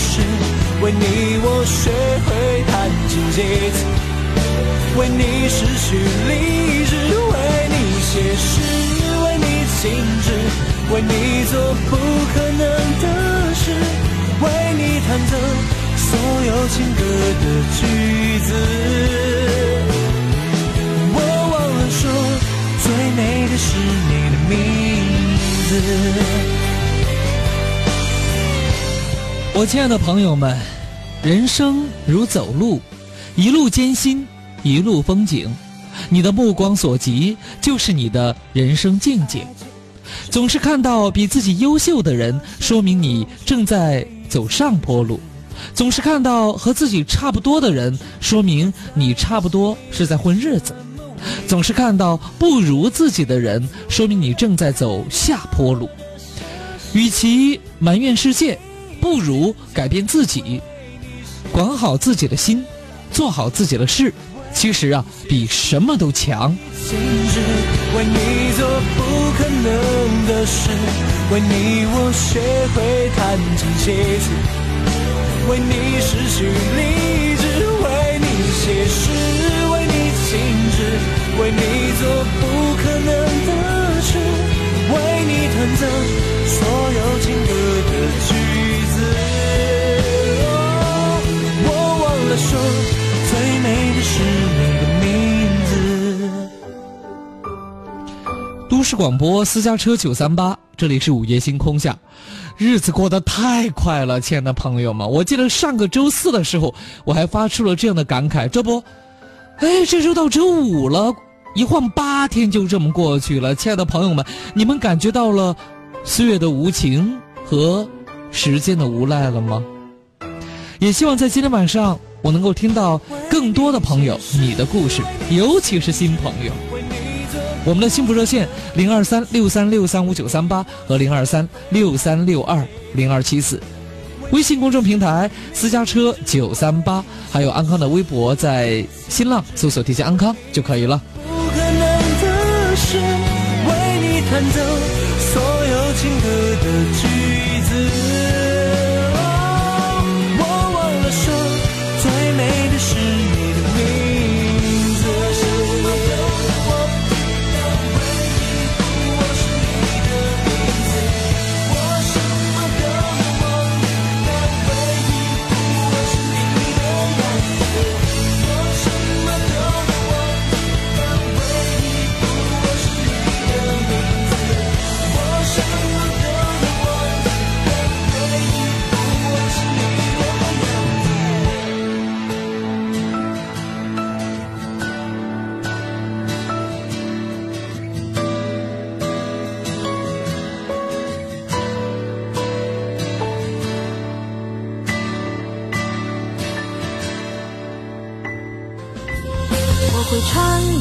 事，为你我学会弹琴写词，为你失去理智，为你写诗，为你静止，为你做不可能的事，为你弹奏所有情歌的句子。我忘了说，最美的是你的名字。我亲爱的朋友们，人生如走路，一路艰辛，一路风景。你的目光所及，就是你的人生境界。总是看到比自己优秀的人，说明你正在走上坡路；总是看到和自己差不多的人，说明你差不多是在混日子；总是看到不如自己的人，说明你正在走下坡路。与其埋怨世界。不如改变自己，管好自己的心，做好自己的事。其实啊，比什么都强。为你做不可能的事，为你我学会弹琴写词，为你失去理智，为你写诗，为你静止，为你做不可能的事，为你弹奏所有情歌的句。说最美的是你的名字。都市广播私家车九三八，这里是午夜星空下。日子过得太快了，亲爱的朋友们，我记得上个周四的时候，我还发出了这样的感慨：这不，哎，这周到周五了，一晃八天就这么过去了。亲爱的朋友们，你们感觉到了岁月的无情和时间的无奈了吗？也希望在今天晚上。我能够听到更多的朋友你的故事，尤其是新朋友。我们的幸福热线零二三六三六三五九三八和零二三六三六二零二七四，微信公众平台私家车九三八，还有安康的微博，在新浪搜索“提前安康”就可以了。不可能的事为你弹奏所有情歌的句子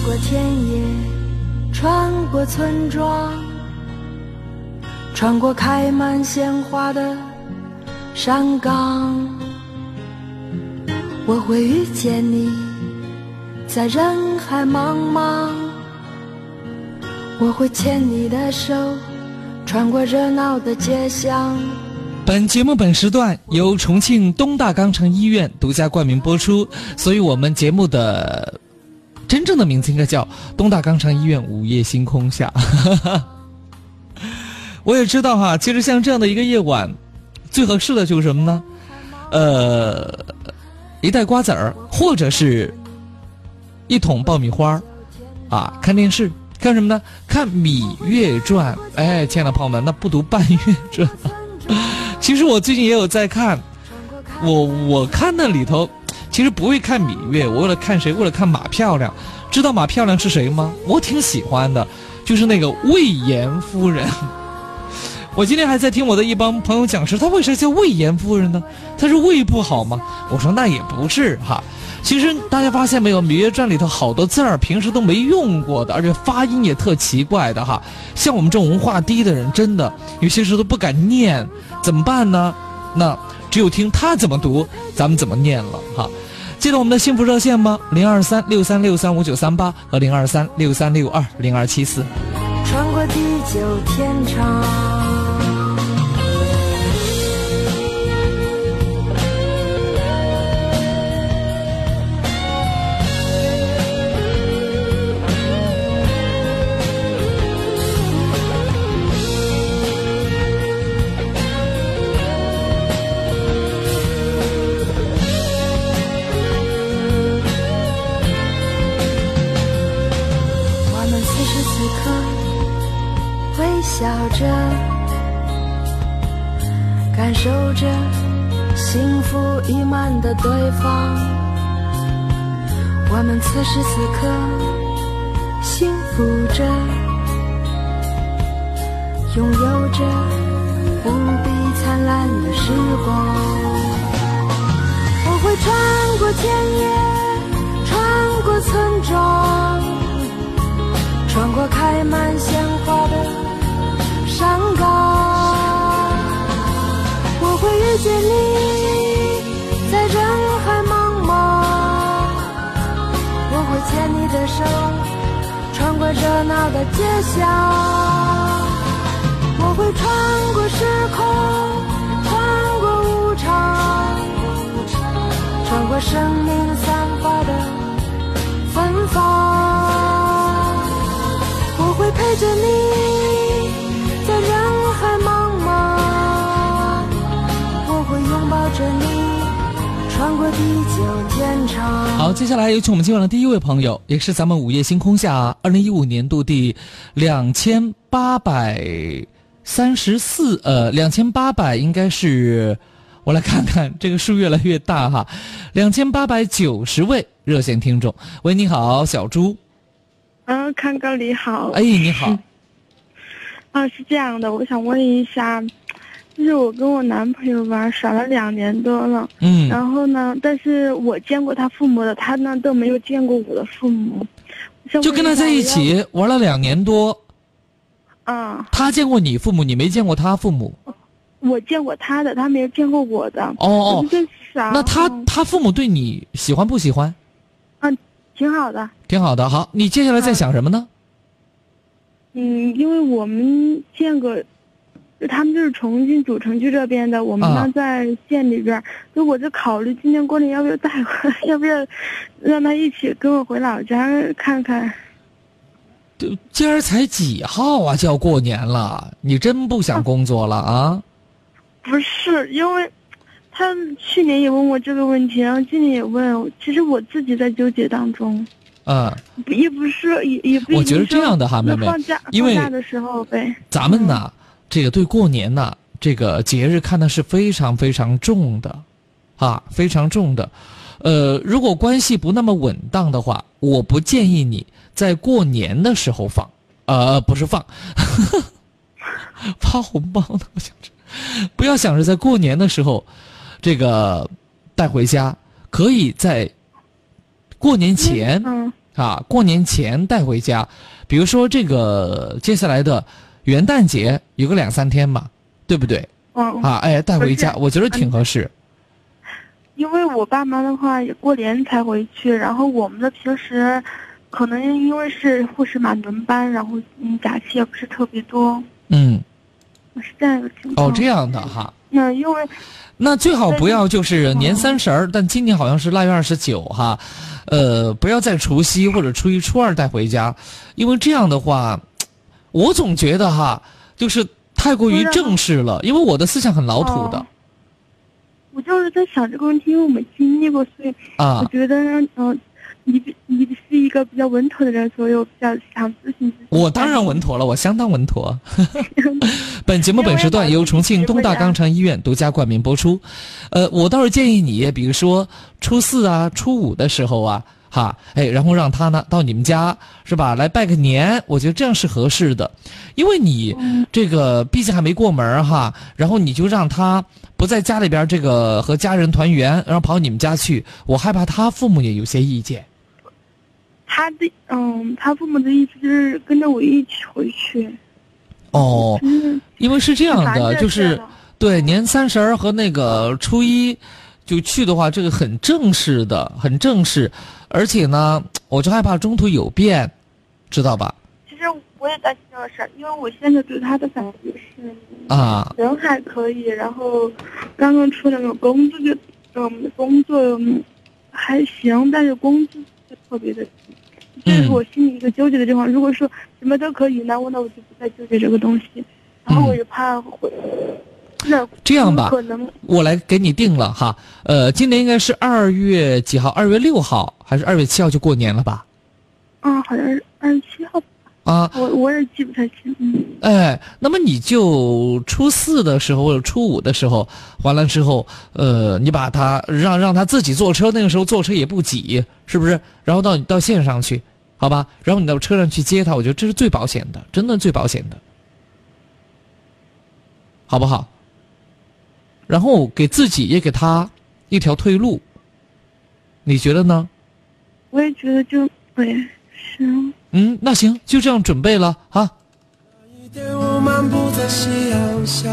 过田野，穿过村庄，穿过开满鲜花的山岗，我会遇见你，在人海茫茫。我会牵你的手，穿过热闹的街巷。本节目本时段由重庆东大肛肠医院独家冠名播出，所以我们节目的。真正的名字应该叫东大肛肠医院午夜星空下。我也知道哈，其实像这样的一个夜晚，最合适的就是什么呢？呃，一袋瓜子儿，或者是一桶爆米花啊，看电视，看什么呢？看《芈月传》。哎，亲爱的朋友们，那不读《半月传》。其实我最近也有在看，我我看那里头。其实不会看芈月，我为了看谁？为了看马漂亮。知道马漂亮是谁吗？我挺喜欢的，就是那个魏延夫人。我今天还在听我的一帮朋友讲说，她为啥叫魏延夫人呢？她是胃不好吗？我说那也不是哈。其实大家发现没有，《芈月传》里头好多字儿平时都没用过的，而且发音也特奇怪的哈。像我们这种文化低的人，真的有些时候都不敢念，怎么办呢？那。只有听他怎么读，咱们怎么念了哈。记得我们的幸福热线吗？零二三六三六三五九三八和零二三六三六二零二七四。穿过地久天长，笑着感受着幸福溢满的对方，我们此时此刻幸福着，拥有着无比灿烂的时光。我会穿过田野，穿过村庄，穿过开满鲜花的。山岗，我会遇见你，在人海茫茫。我会牵你的手，穿过热闹的街巷。我会穿过时空，穿过无常，穿过生命散发的芬芳。我会陪着你。好，接下来有请我们今晚的第一位朋友，也是咱们午夜星空下二零一五年度第两千八百三十四呃两千八百应该是我来看看这个数越来越大哈，两千八百九十位热线听众。喂，你好，小朱。啊，康哥你好。哎，你好。啊，是这样的，我想问一下。就是我跟我男朋友玩，耍了两年多了。嗯。然后呢，但是我见过他父母的，他呢都没有见过我的父母。就跟他在一起玩了两年多。啊。他见过你父母，你没见过他父母。我见过他的，他没有见过我的。哦？那他他父母对你喜欢不喜欢？嗯，挺好的。挺好的，好，你接下来在想什么呢？嗯，因为我们见过。他们就是重庆主城区这边的，我们呢在县里边。就我就考虑今年过年要不要带回，要不要让他一起跟我回老家看看。就今儿才几号啊？就要过年了，你真不想工作了啊？不是，因为他去年也问我这个问题，然后今年也问。其实我自己在纠结当中。嗯。也不是，也也不。我觉得这样的哈，妹妹，因为放假的时候呗。咱们呢。这个对过年呢，这个节日看的是非常非常重的，啊，非常重的。呃，如果关系不那么稳当的话，我不建议你在过年的时候放，呃，不是放，发红包呢。我想着，不要想着在过年的时候，这个带回家，可以在过年前啊，过年前带回家。比如说这个接下来的。元旦节有个两三天嘛，对不对？嗯。啊，哎，带回家，我觉得挺合适。因为我爸妈的话也过年才回去，然后我们的平时，可能因为是护士嘛轮班，然后嗯假期也不是特别多。嗯。是这样一个情况。哦，这样的哈。那因为。那最好不要就是年三十儿，但今年好像是腊月二十九哈，呃，不要在除夕或者初一、初二带回家，因为这样的话。我总觉得哈，就是太过于正式了，因为我的思想很老土的。我就是在想这个问题，因为我没经历过，所以我觉得，嗯，你你是一个比较稳妥的人，所以我比较想咨询。我当然稳妥了，我相当稳妥。本节目本时段由重庆东大肛肠医院独家冠名播出。呃，我倒是建议你，比如说初四啊、初五的时候啊。哈，哎，然后让他呢到你们家是吧，来拜个年，我觉得这样是合适的，因为你这个毕竟还没过门哈，然后你就让他不在家里边这个和家人团圆，然后跑你们家去，我害怕他父母也有些意见。他的嗯，他父母的意思就是跟着我一起回去。哦，因为是这样的，就是对年三十儿和那个初一就去的话，这个很正式的，很正式。而且呢，我就害怕中途有变，知道吧？其实我也担心这个事儿，因为我现在对他的感觉是啊，人还可以，然后刚刚出那个工资就嗯，工作还行，但是工资特别的低，这是我心里一个纠结的地方。如果说什么都可以，那我那我就不再纠结这个东西，然后我也怕会。这样吧，我来给你定了哈。呃，今年应该是二月几号？二月六号还是二月七号就过年了吧？啊，好像是二月七号。啊。我我也记不太清，嗯。哎，那么你就初四的时候或者初五的时候，完了之后，呃，你把他让让他自己坐车，那个时候坐车也不挤，是不是？然后到到线上去，好吧？然后你到车上去接他，我觉得这是最保险的，真的最保险的，好不好？然后给自己也给他一条退路，你觉得呢？我也觉得就对，行。嗯，那行，就这样准备了啊。一天我漫步在夕阳下，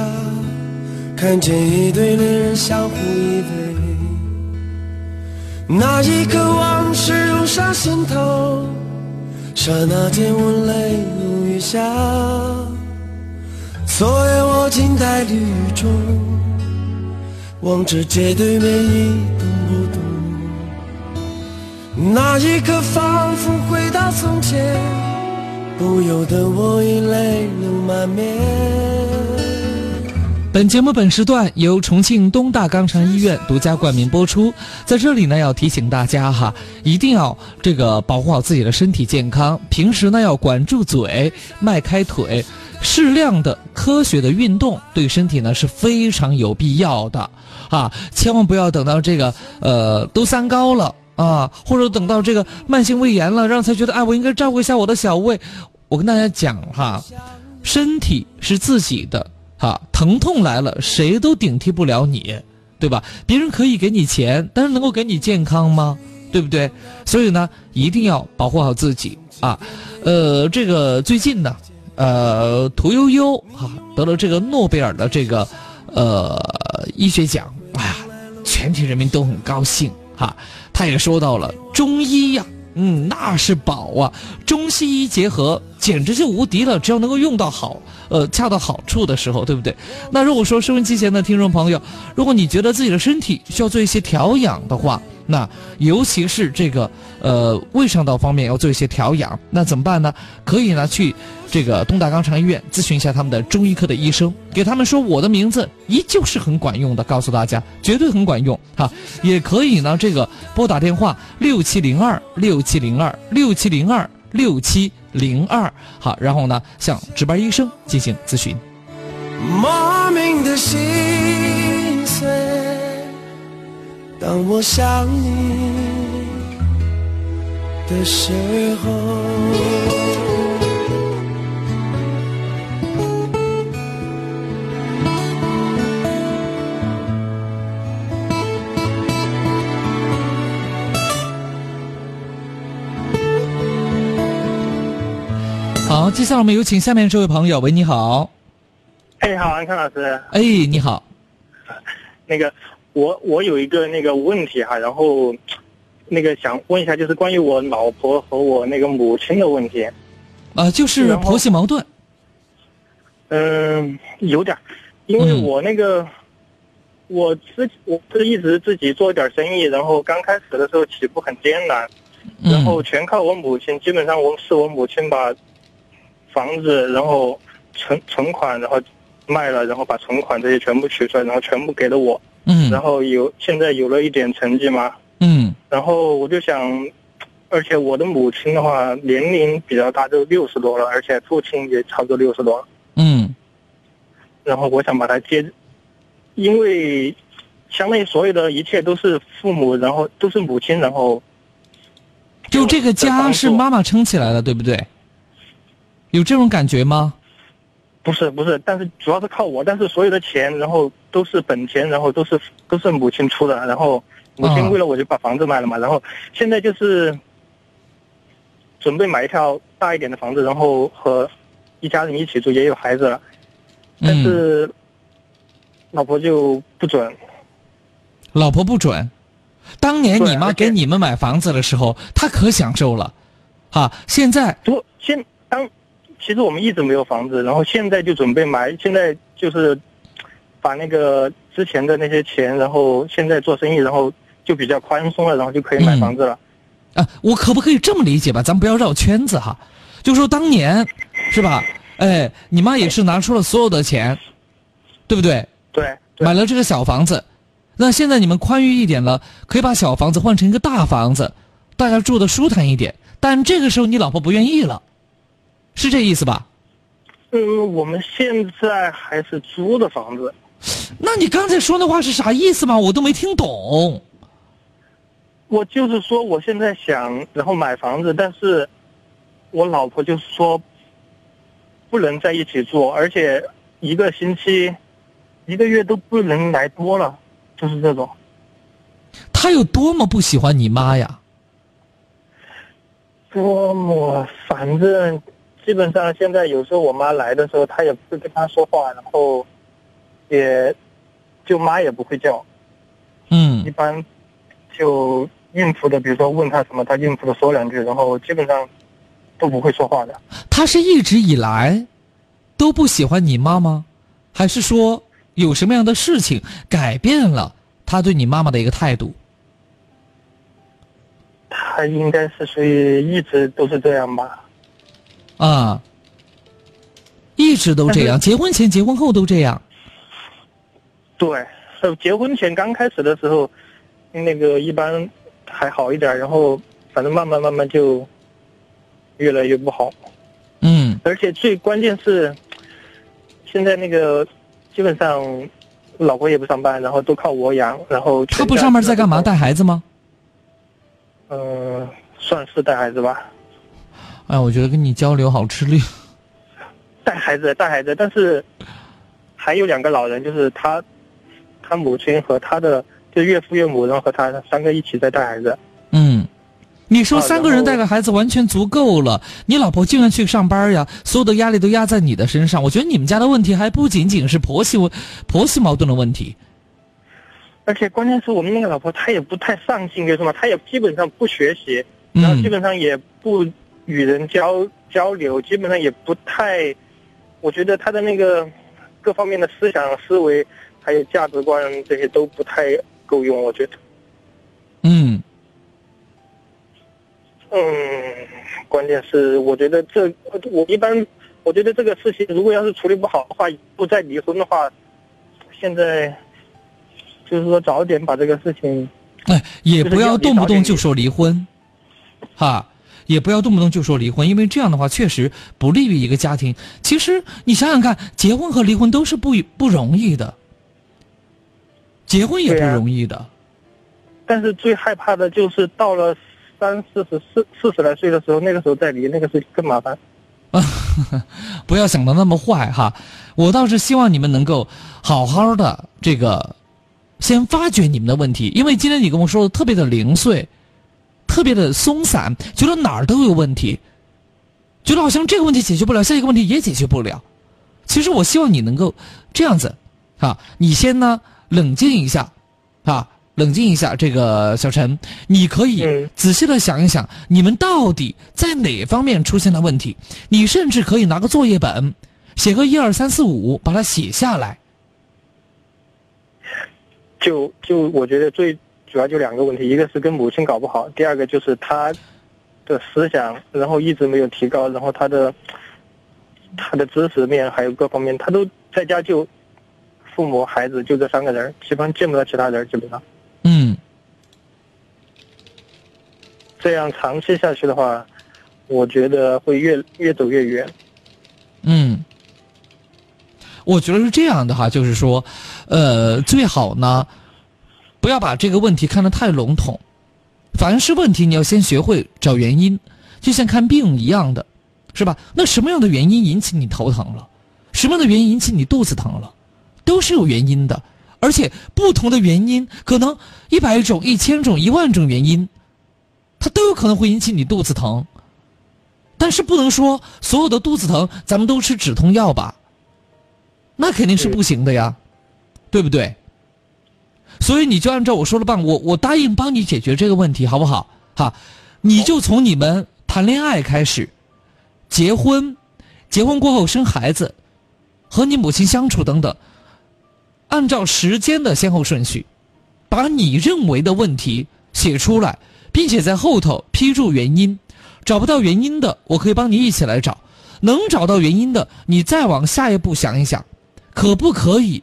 看见一对恋人相互依偎。那一刻往事涌上心头，刹那间我泪如雨下。昨夜我静在雨中，望着街对面一动不动。那一刻仿佛回到从前，不由得我已泪流满面。本节目本时段由重庆东大肛肠医院独家冠名播出。在这里呢，要提醒大家哈，一定要这个保护好自己的身体健康。平时呢，要管住嘴，迈开腿，适量的科学的运动对身体呢是非常有必要的啊！千万不要等到这个呃都三高了啊，或者等到这个慢性胃炎了，让才觉得哎，我应该照顾一下我的小胃。我跟大家讲哈，身体是自己的。哈，疼痛来了，谁都顶替不了你，对吧？别人可以给你钱，但是能够给你健康吗？对不对？所以呢，一定要保护好自己啊。呃，这个最近呢，呃，屠呦呦哈得了这个诺贝尔的这个呃医学奖，哎呀，全体人民都很高兴哈。他也说到了中医呀。嗯，那是宝啊！中西医结合简直就无敌了。只要能够用到好，呃，恰到好处的时候，对不对？那如果说收音机前的听众朋友，如果你觉得自己的身体需要做一些调养的话，那尤其是这个呃胃肠道方面要做一些调养，那怎么办呢？可以呢去这个东大肛肠医院咨询一下他们的中医科的医生，给他们说我的名字依旧是很管用的，告诉大家绝对很管用哈。也可以呢这个拨打电话六七零二六七零二六七零二六七零二好，然后呢向值班医生进行咨询。莫名的心碎，当我想你的时候。好，接下来我们有请下面这位朋友。喂，你好。哎，好，安康老师。哎，你好。那个，我我有一个那个问题哈，然后那个想问一下，就是关于我老婆和我那个母亲的问题。啊，就是婆媳矛盾。嗯，有点，因为我那个，我自我是一直自己做一点生意，然后刚开始的时候起步很艰难，然后全靠我母亲，基本上我是我母亲把。房子，然后存存款，然后卖了，然后把存款这些全部取出来，然后全部给了我。嗯。然后有现在有了一点成绩嘛。嗯。然后我就想，而且我的母亲的话年龄比较大，都六十多了，而且父亲也差不多六十多了。嗯。然后我想把他接，因为相当于所有的一切都是父母，然后都是母亲，然后就这个家是妈妈撑起来的，对不对？有这种感觉吗？不是不是，但是主要是靠我，但是所有的钱，然后都是本钱，然后都是都是母亲出的，然后母亲为了我就把房子卖了嘛，然后现在就是准备买一套大一点的房子，然后和一家人一起住，也有孩子了，但是老婆就不准。老婆不准，当年你妈给你们买房子的时候，她可享受了，啊，现在不现当。其实我们一直没有房子，然后现在就准备买。现在就是把那个之前的那些钱，然后现在做生意，然后就比较宽松了，然后就可以买房子了。啊，我可不可以这么理解吧？咱不要绕圈子哈。就说当年是吧？哎，你妈也是拿出了所有的钱，对不对？对。买了这个小房子，那现在你们宽裕一点了，可以把小房子换成一个大房子，大家住的舒坦一点。但这个时候你老婆不愿意了。是这意思吧？嗯，我们现在还是租的房子。那你刚才说那话是啥意思吗？我都没听懂。我就是说，我现在想然后买房子，但是我老婆就是说不能在一起住，而且一个星期、一个月都不能来多了，就是这种。他有多么不喜欢你妈呀？多么，反正基本上现在有时候我妈来的时候，她也不会跟她说话，然后也就妈也不会叫，嗯一般就应付的，比如说问她什么，她应付的说两句，然后基本上都不会说话的。她是一直以来都不喜欢你妈吗？还是说有什么样的事情改变了她对你妈妈的一个态度？他应该是属于一直都是这样吧？啊，一直都这样，结婚前、结婚后都这样。对，呃，结婚前刚开始的时候，那个一般还好一点，然后反正慢慢慢慢就越来越不好。嗯而且最关键是，现在那个基本上老婆也不上班，然后都靠我养，然后他不上班在干嘛？带孩子吗？嗯、算是带孩子吧，哎，我觉得跟你交流好吃力。带孩子带孩子，但是还有两个老人，就是他他母亲和他的就岳父岳母，然后和他三个一起在带孩子。嗯，你说啊三个人带个孩子完全足够了，你老婆竟然去上班呀，所有的压力都压在你的身上。我觉得你们家的问题还不仅仅是婆媳问婆媳矛盾的问题。而且关键是我们那个老婆她也不太上进，为什么？她也基本上不学习，然后嗯基本上也不与人交交流，基本上也不太，我觉得他的那个各方面的思想思维还有价值观这些都不太够用，我觉得。嗯嗯，关键是我觉得这我一般我觉得这个事情如果要是处理不好的话，不再离婚的话，现在就是说早点把这个事情。哎，也不要动不动就说离婚，哈，也不要动不动就说离婚，因为这样的话确实不利于一个家庭。其实你想想看，结婚和离婚都是不不容易的，结婚也不容易的。但是最害怕的就是到了三四十四四十来岁的时候，那个时候再离，那个是更麻烦。不要想的那么坏哈，我倒是希望你们能够好好的这个，先发掘你们的问题，因为今天你跟我说的特别的零碎，特别的松散，觉得哪儿都有问题，觉得好像这个问题解决不了，下一个问题也解决不了。其实我希望你能够这样子，啊，你先呢冷静一下，啊，冷静一下。这个小陈，你可以嗯仔细的想一想，你们到底在哪方面出现了问题？你甚至可以拿个作业本，写个一二三四五，把它写下来。就就我觉得最主要就两个问题，一个是跟母亲搞不好，第二个就是他的思想，然后一直没有提高，然后他的他的知识面还有各方面，他都在家就父母孩子就这三个人，基本上见不到其他人，基本上。嗯。这样长期下去的话，我觉得会越越走越远。嗯，我觉得是这样的哈，就是说，呃，最好呢，不要把这个问题看得太笼统。凡是问题，你要先学会找原因，就像看病一样的，是吧？那什么样的原因引起你头疼了？什么样的原因引起你肚子疼了？都是有原因的，而且不同的原因可能一百种、一千种、一万种原因，它都有可能会引起你肚子疼。但是不能说所有的肚子疼咱们都吃止痛药吧，那肯定是不行的呀，对不对？所以你就按照我说的办，我我答应帮你解决这个问题，好不好？哈，你就从你们谈恋爱开始，结婚，结婚过后生孩子，和你母亲相处等等，按照时间的先后顺序，把你认为的问题写出来，并且在后头批注原因。找不到原因的，我可以帮你一起来找；能找到原因的，你再往下一步想一想，可不可以？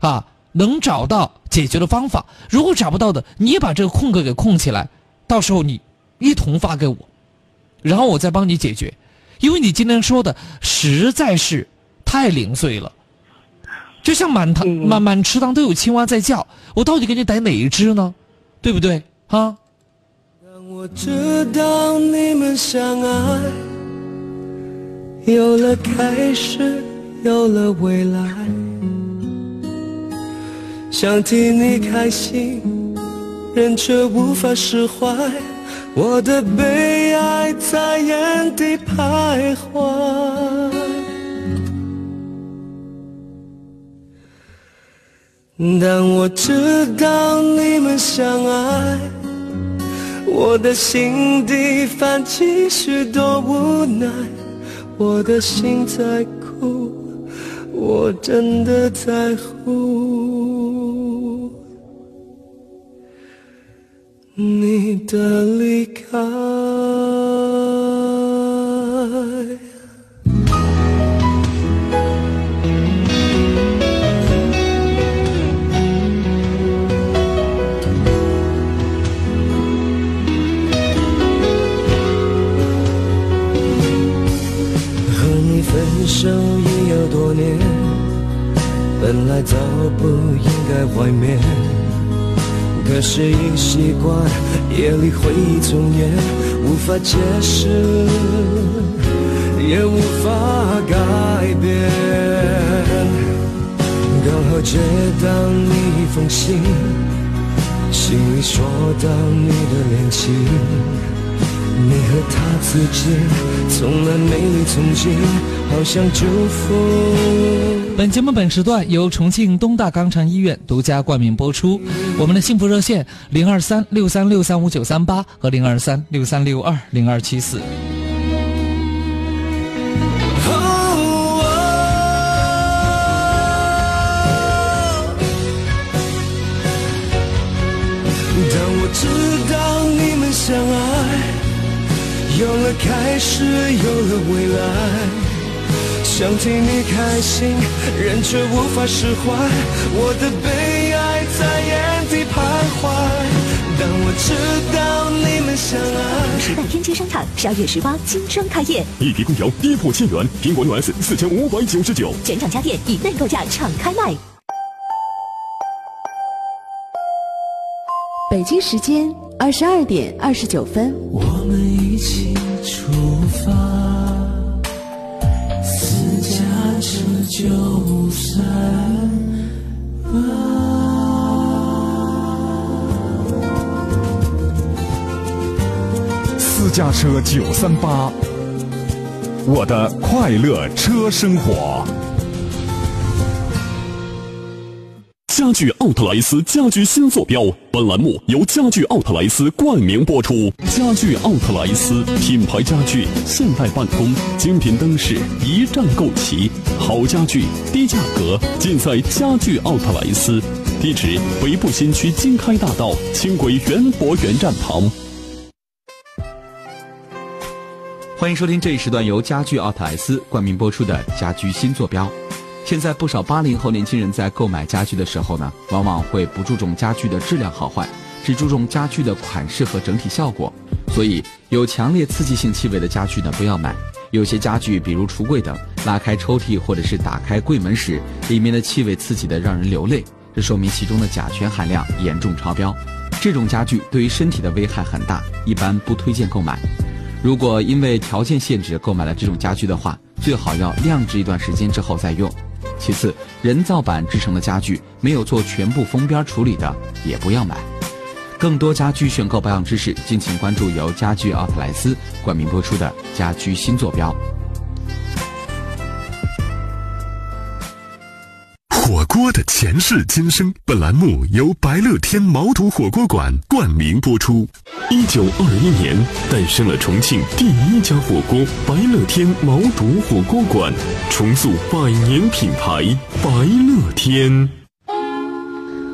啊，能找到解决的方法。如果找不到的，你也把这个空格给空起来，到时候你一同发给我，然后我再帮你解决。因为你今天说的实在是太零碎了，就像满堂满满池塘都有青蛙在叫，我到底给你逮哪一只呢？对不对？哈？当我知道你们相爱，有了开始，有了未来，想替你开心，人却无法释怀。我的悲哀在原地徘徊。当我知道你们相爱，我的心底泛起许多无奈，我的心在哭，我真的在乎你的离开。和你分手已有多年，本来早不应该怀缅，可是已习惯夜里回忆重演，无法解释，也无法改变。刚好接到你一封信，信里说到你的恋情。你和他之间从来没离从前，好像祝福。本节目本时段由重庆东大肛肠医院独家冠名播出。我们的幸福热线零二三六三六三五九三八和零二三六三六二零二七四。当我知道你们相爱，有了开始，有了未来，想替你开心，人却无法释怀，我的悲哀在原地徘徊。当我知道你们相爱。时代天街商场十二月十八新装开业，一迪空调跌破千元，苹果六 S 四千五百九十九，全场家电以内购价敞开卖。北京时间二十二点二十九分。我们一起出发，私家车九三私家车九三八，我的快乐车生活。家具奥特莱斯家居新坐标，本栏目由家具奥特莱斯冠名播出。家具奥特莱斯品牌家具，现代办公，精品灯饰，一站购齐，好家具，低价格，尽在家具奥特莱斯。地址：北部新区经开大道轻轨园博园站旁。欢迎收听这一时段由家具奥特莱斯冠名播出的家居新坐标。现在不少八零后年轻人在购买家具的时候呢，往往会不注重家具的质量好坏，只注重家具的款式和整体效果。所以有强烈刺激性气味的家具呢，不要买。有些家具，比如橱柜等，拉开抽屉或者是打开柜门时，里面的气味刺激的让人流泪，这说明其中的甲醛含量严重超标。这种家具对于身体的危害很大，一般不推荐购买。如果因为条件限制购买了这种家具的话，最好要晾置一段时间之后再用。其次，人造板制成的家具没有做全部封边处理的，也不要买。更多家居选购保养知识，敬请关注由家居奥特莱斯冠名播出的家居新坐标。锅的前世今生，本栏目由白乐天毛肚火锅馆冠名播出。一九二一年诞生了重庆第一家火锅白乐天毛肚火锅馆，重塑百年品牌白乐天。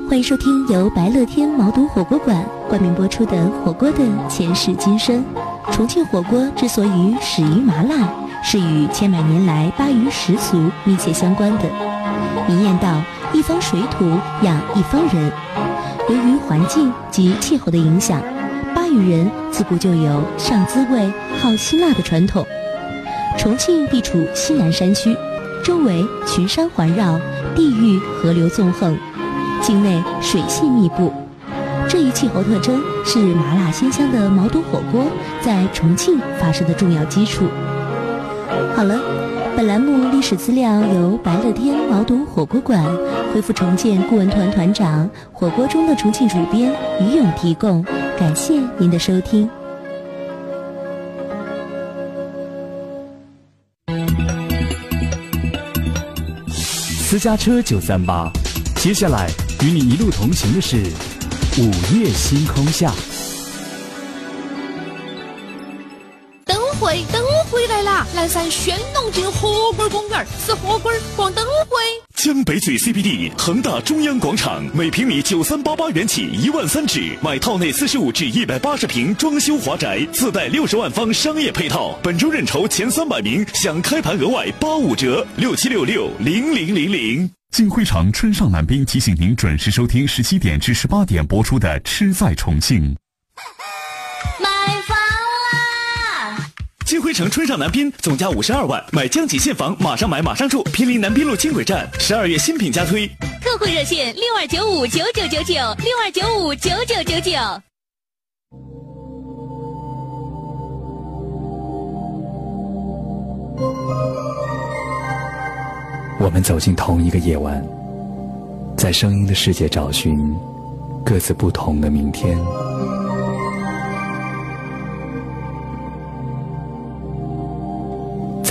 欢迎收听由白乐天毛肚火锅馆冠名播出的《火锅的前世今生》。重庆火锅之所以始于麻辣，是与千百年来巴渝食俗密切相关的。民谚道：“一方水土养一方人。”由于环境及气候的影响，巴渝人自古就有上滋味、好辛辣的传统。重庆地处西南山区，周围群山环绕，地域河流纵横，境内水系密布。这一气候特征是麻辣鲜香的毛肚火锅在重庆发生的重要基础。好了，本栏目历史资料由白乐天毛肚火锅馆恢复重建顾问团团长、火锅中的重庆主编于勇提供，感谢您的收听。私家车九三八，接下来与你一路同行的是午夜星空下。等会，灯南山轩龙进火锅公园，吃火锅逛灯会。江北嘴 CBD 恒大中央广场，每平米九三八八元起，一万三止。买套内四十五至一百八十平装修华宅，自带六十万方商业配套。本周认筹前三百名享开盘额外八五折，六七六六零零零零。金辉城春上南滨提醒您准时收听十七点至十八点播出的《吃在重庆》。金辉城春上南滨总价五十二万，买江景现房，马上买马上住，毗邻南滨路轻轨站。十二月新品加推。客户热线六二九五九九九九六二九五九九九九。我们走进同一个夜晚，在声音的世界找寻各自不同的明天。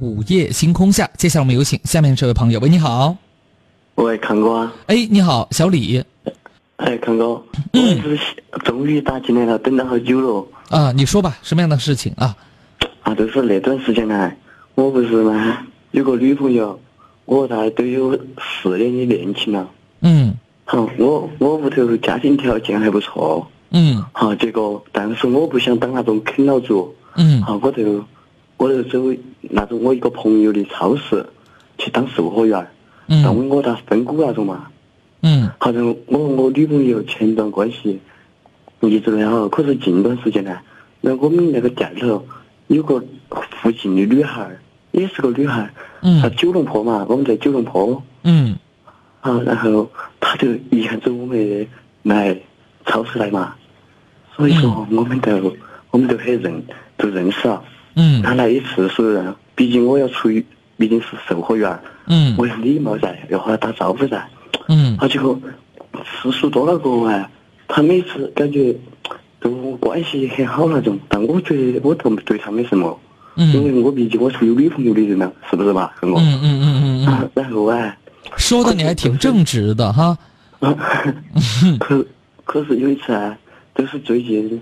午夜星空下。接下来我们有请下面这位朋友。喂，你好。喂，康哥啊。哎，你好，小李。哎，康哥，我是终于打进来了，等了好久了。啊，你说吧，什么样的事情啊？啊，就是那段时间呢，我不是嘛，有个女朋友，我和她都有四年的恋情了。嗯。好，我我屋头家庭条件还不错。嗯。好，结果但是我不想当那种啃老族。嗯。好，我就我就走那种我一个朋友的超市去当售货员当我他分股那种嘛。嗯。好像我和我女朋友前段关系一直良好，可是近段时间呢，那我们那个店里头有个附近的女孩儿，也是个女孩儿，嗯她九龙坡嘛，我们在九龙坡。嗯。啊，然后她就一看着我们来超市来嘛，所以说我们都我们都很认都认识了。嗯。他来一次是，毕竟我要出于毕竟是售货员儿，嗯。我要礼貌噻，要和他打招呼噻。嗯。他，结果次数多了过后啊，他每次感觉都关系很好那种，但我觉得我都对他没什么，嗯因为我毕竟我是有女朋友的人了，是不是嘛？嗯嗯嗯嗯嗯。然后啊，说的你还挺正直的哈。可可是有一次啊，就是最近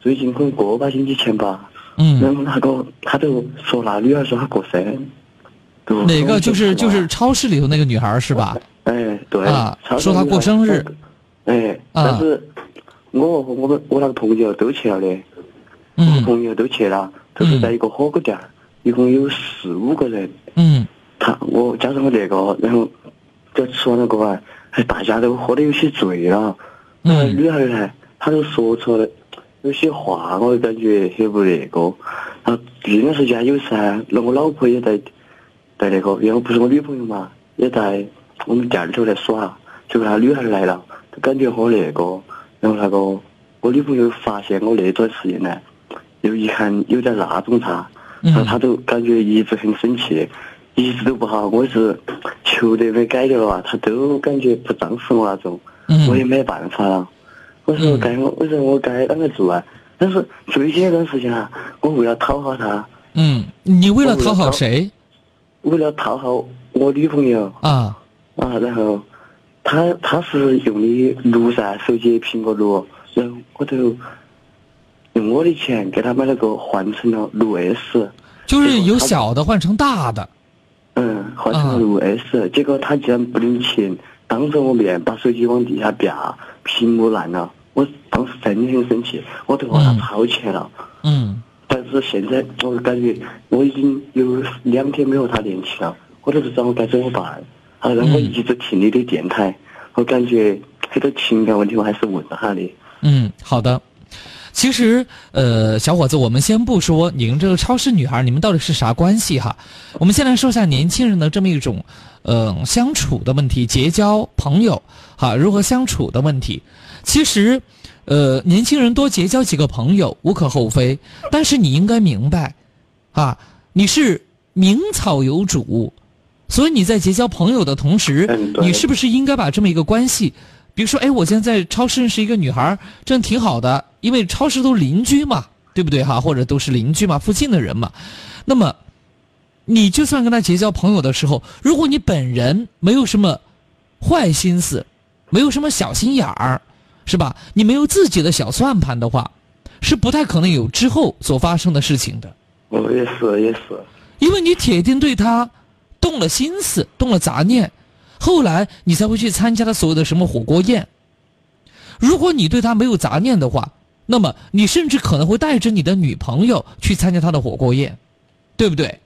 最近可能个把星期前吧，嗯。然后那个他就说那女孩说她过生，都哪个？就是就是超市里头那个女孩是吧？哎，对，啊说她过生日。哎，啊。但是我和我们我那个朋友都去了的，我嗯朋友都去了，都是在一个火锅店儿，一共有四五个人，嗯。他我加上我那个，然后就吃完了过后，哎，大家都喝得有些醉了。那个嗯女孩呢，她就说出了有些话，我感觉很不那个。然后那段时间有时啊，那我老婆也在在那个，因为不是我女朋友嘛，也在我们店里头来耍。结果那女孩来了，就感觉和那个，然后那个我女朋友发现我那段时间呢，又一看有点那种她，然后她都感觉一直很生气。一直都不好，我是求得没改掉了啊，她都感觉不张视我那种，嗯我也没办法了。我说该我，我说我该啷个做啊？但是最近一段时间啊，我为了讨好他，嗯，你为了讨好谁为了讨好我女朋友啊？啊，然后他他是用的六噻，手机苹果六，然后我就用我的钱给他买了个换成了六 S，就是由小的换成大的。嗯，换成了六 S，结果他竟然不领情，当着我面把手机往地下掉，屏幕烂了。我当时真的很生气，我都和他吵起来了。嗯。但是现在我感觉我已经有两天没和他联系了，我都不知道我该怎么办。好，让我一直听你的电台，我感觉很多情感问题我还是问他的。嗯，好的。其实，呃，小伙子，我们先不说你跟这个超市女孩，你们到底是啥关系哈？我们先来说一下年轻人的这么一种，呃，相处的问题，结交朋友，哈，如何相处的问题。其实，呃，年轻人多结交几个朋友无可厚非，但是你应该明白，啊，你是名草有主，所以你在结交朋友的同时，你是不是应该把这么一个关系？比如说，哎，我现在在超市认识一个女孩，这样挺好的，因为超市都邻居嘛，对不对哈？或者都是邻居嘛，附近的人嘛。那么，你就算跟他结交朋友的时候，如果你本人没有什么坏心思，没有什么小心眼儿，是吧？你没有自己的小算盘的话，是不太可能有之后所发生的事情的。我也是，也是。因为你铁定对他动了心思，动了杂念。后来你才会去参加他所谓的什么火锅宴。如果你对他没有杂念的话，那么你甚至可能会带着你的女朋友去参加他的火锅宴，对不对？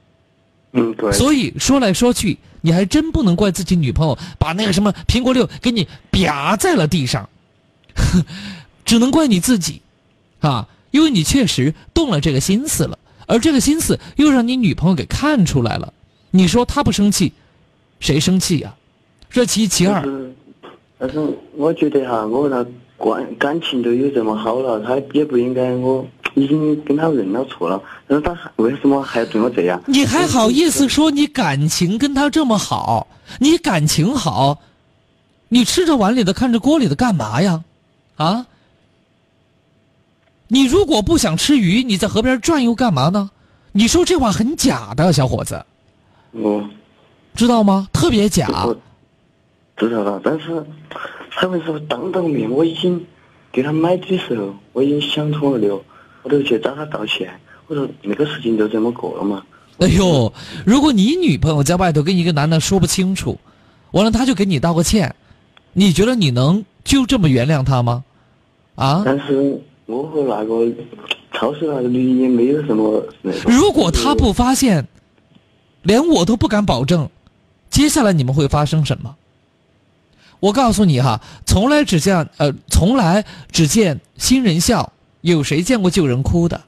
嗯，对。所以说来说去，你还真不能怪自己女朋友把那个什么苹果六给你啪在了地上，只能怪你自己，啊，因为你确实动了这个心思了，而这个心思又让你女朋友给看出来了。你说她不生气，谁生气呀？这其一其二，但是我觉得哈，我和他关感情都有这么好了，他也不应该我已经跟他认了错了，但是他为什么还要对我这样？你还好意思说你感情跟他这么好？你感情好，你吃着碗里的看着锅里的干嘛呀？啊？你如果不想吃鱼，你在河边转悠干嘛呢？你说这话很假的，小伙子。我知道吗？特别假。知道了，但是他们说当当面，我已经给他买的时候，我已经想通了的，我都去找他道歉。我说那个事情就这么过了嘛。哎呦，如果你女朋友在外头跟一个男的说不清楚，完了他就给你道个歉，你觉得你能就这么原谅他吗？啊？但是我和那个超市那个女也没有什么。如果他不发现，连我都不敢保证，接下来你们会发生什么？我告诉你哈，从来只见呃，从来只见新人笑，有谁见过旧人哭的？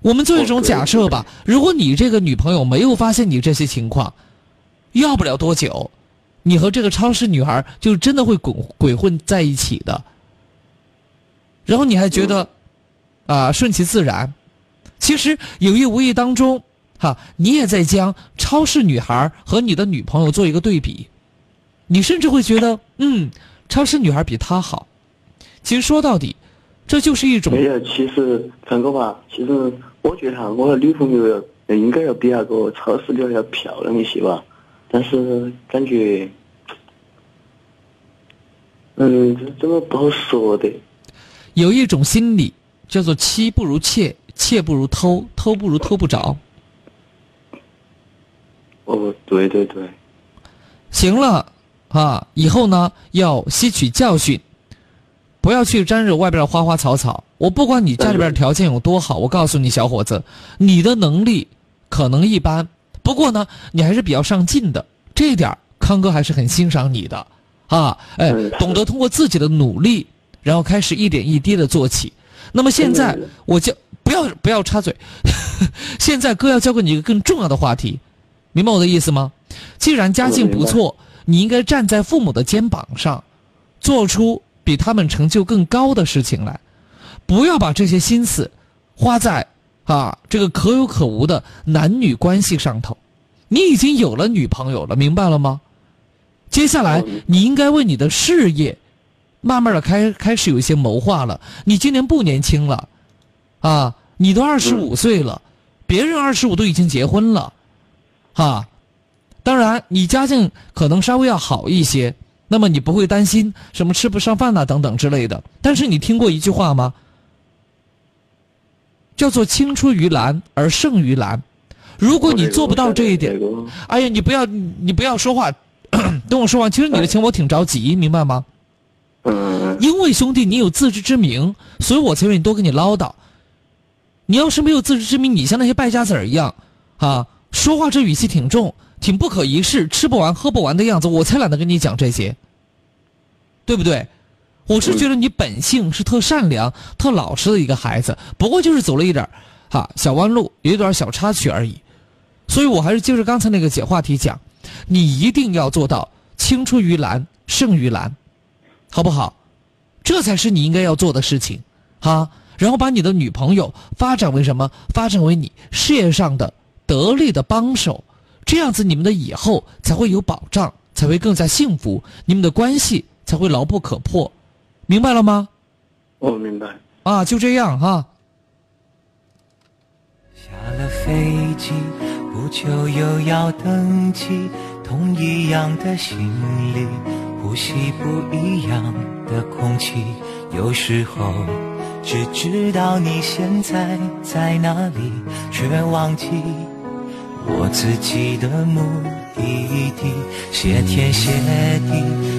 我们做一种假设吧，如果你这个女朋友没有发现你这些情况，要不了多久，你和这个超市女孩就真的会鬼鬼混在一起的。然后你还觉得啊顺其自然，其实有意无意当中，哈，你也在将超市女孩和你的女朋友做一个对比。你甚至会觉得，嗯，超市女孩比他好。其实说到底，这就是一种。没有，其实陈哥吧，其实我觉得哈，我的女朋友要应该要比那个超市女孩要漂亮一些吧。但是感觉，嗯，这这个不好说的？有一种心理叫做“妻不如妾，妾不如偷，偷不如偷不着”。哦，对对对。行了。啊，以后呢要吸取教训，不要去沾惹外边的花花草草。我不管你家里边条件有多好，我告诉你，小伙子，你的能力可能一般，不过呢，你还是比较上进的，这一点康哥还是很欣赏你的，啊，哎，懂得通过自己的努力，然后开始一点一滴的做起。那么现在我教不要不要插嘴，现在哥要教给你一个更重要的话题，明白我的意思吗？既然家境不错。你应该站在父母的肩膀上，做出比他们成就更高的事情来，不要把这些心思花在啊这个可有可无的男女关系上头。你已经有了女朋友了，明白了吗？接下来你应该为你的事业慢慢的开开始有一些谋划了。你今年不年轻了，啊，你都二十五岁了，别人二十五都已经结婚了，啊。当然，你家境可能稍微要好一些，那么你不会担心什么吃不上饭呐等等之类的。但是你听过一句话吗？叫做“青出于蓝而胜于蓝”。如果你做不到这一点，哎呀，你不要你不要说话，等我说完。其实你的情我挺着急，明白吗？嗯。因为兄弟，你有自知之明，所以我才愿意多跟你唠叨。你要是没有自知之明，你像那些败家子儿一样，啊，说话这语气挺重，挺不可一世，吃不完喝不完的样子，我才懒得跟你讲这些，对不对？我是觉得你本性是特善良、特老实的一个孩子，不过就是走了一点哈小弯路，有一点小插曲而已。所以我还是接着刚才那个解话题讲，你一定要做到青出于蓝胜于蓝，好不好？这才是你应该要做的事情，哈。然后把你的女朋友发展为什么？发展为你事业上的得力的帮手，这样子你们的以后才会有保障，才会更加幸福，你们的关系才会牢不可破，明白了吗？我明白。啊，就这样哈。下了飞机。不久又要登机，同一样的行李，呼吸不一样的空气。有时候只知道你现在在哪里，却忘记我自己的目的地。谢天谢地，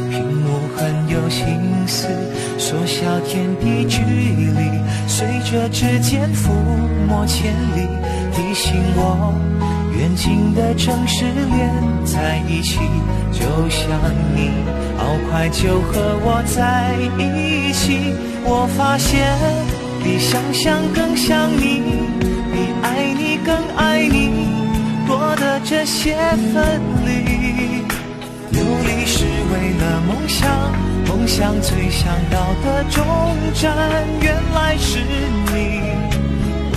屏幕很有心思，缩小天地距离，随着指尖抚摸千里，提醒我。远近的城市连在一起，就像你，好快就和我在一起。我发现比想象更像你，比爱你更爱你，的这些分离。努力是为了梦想，梦想最想到的终站，原来是你。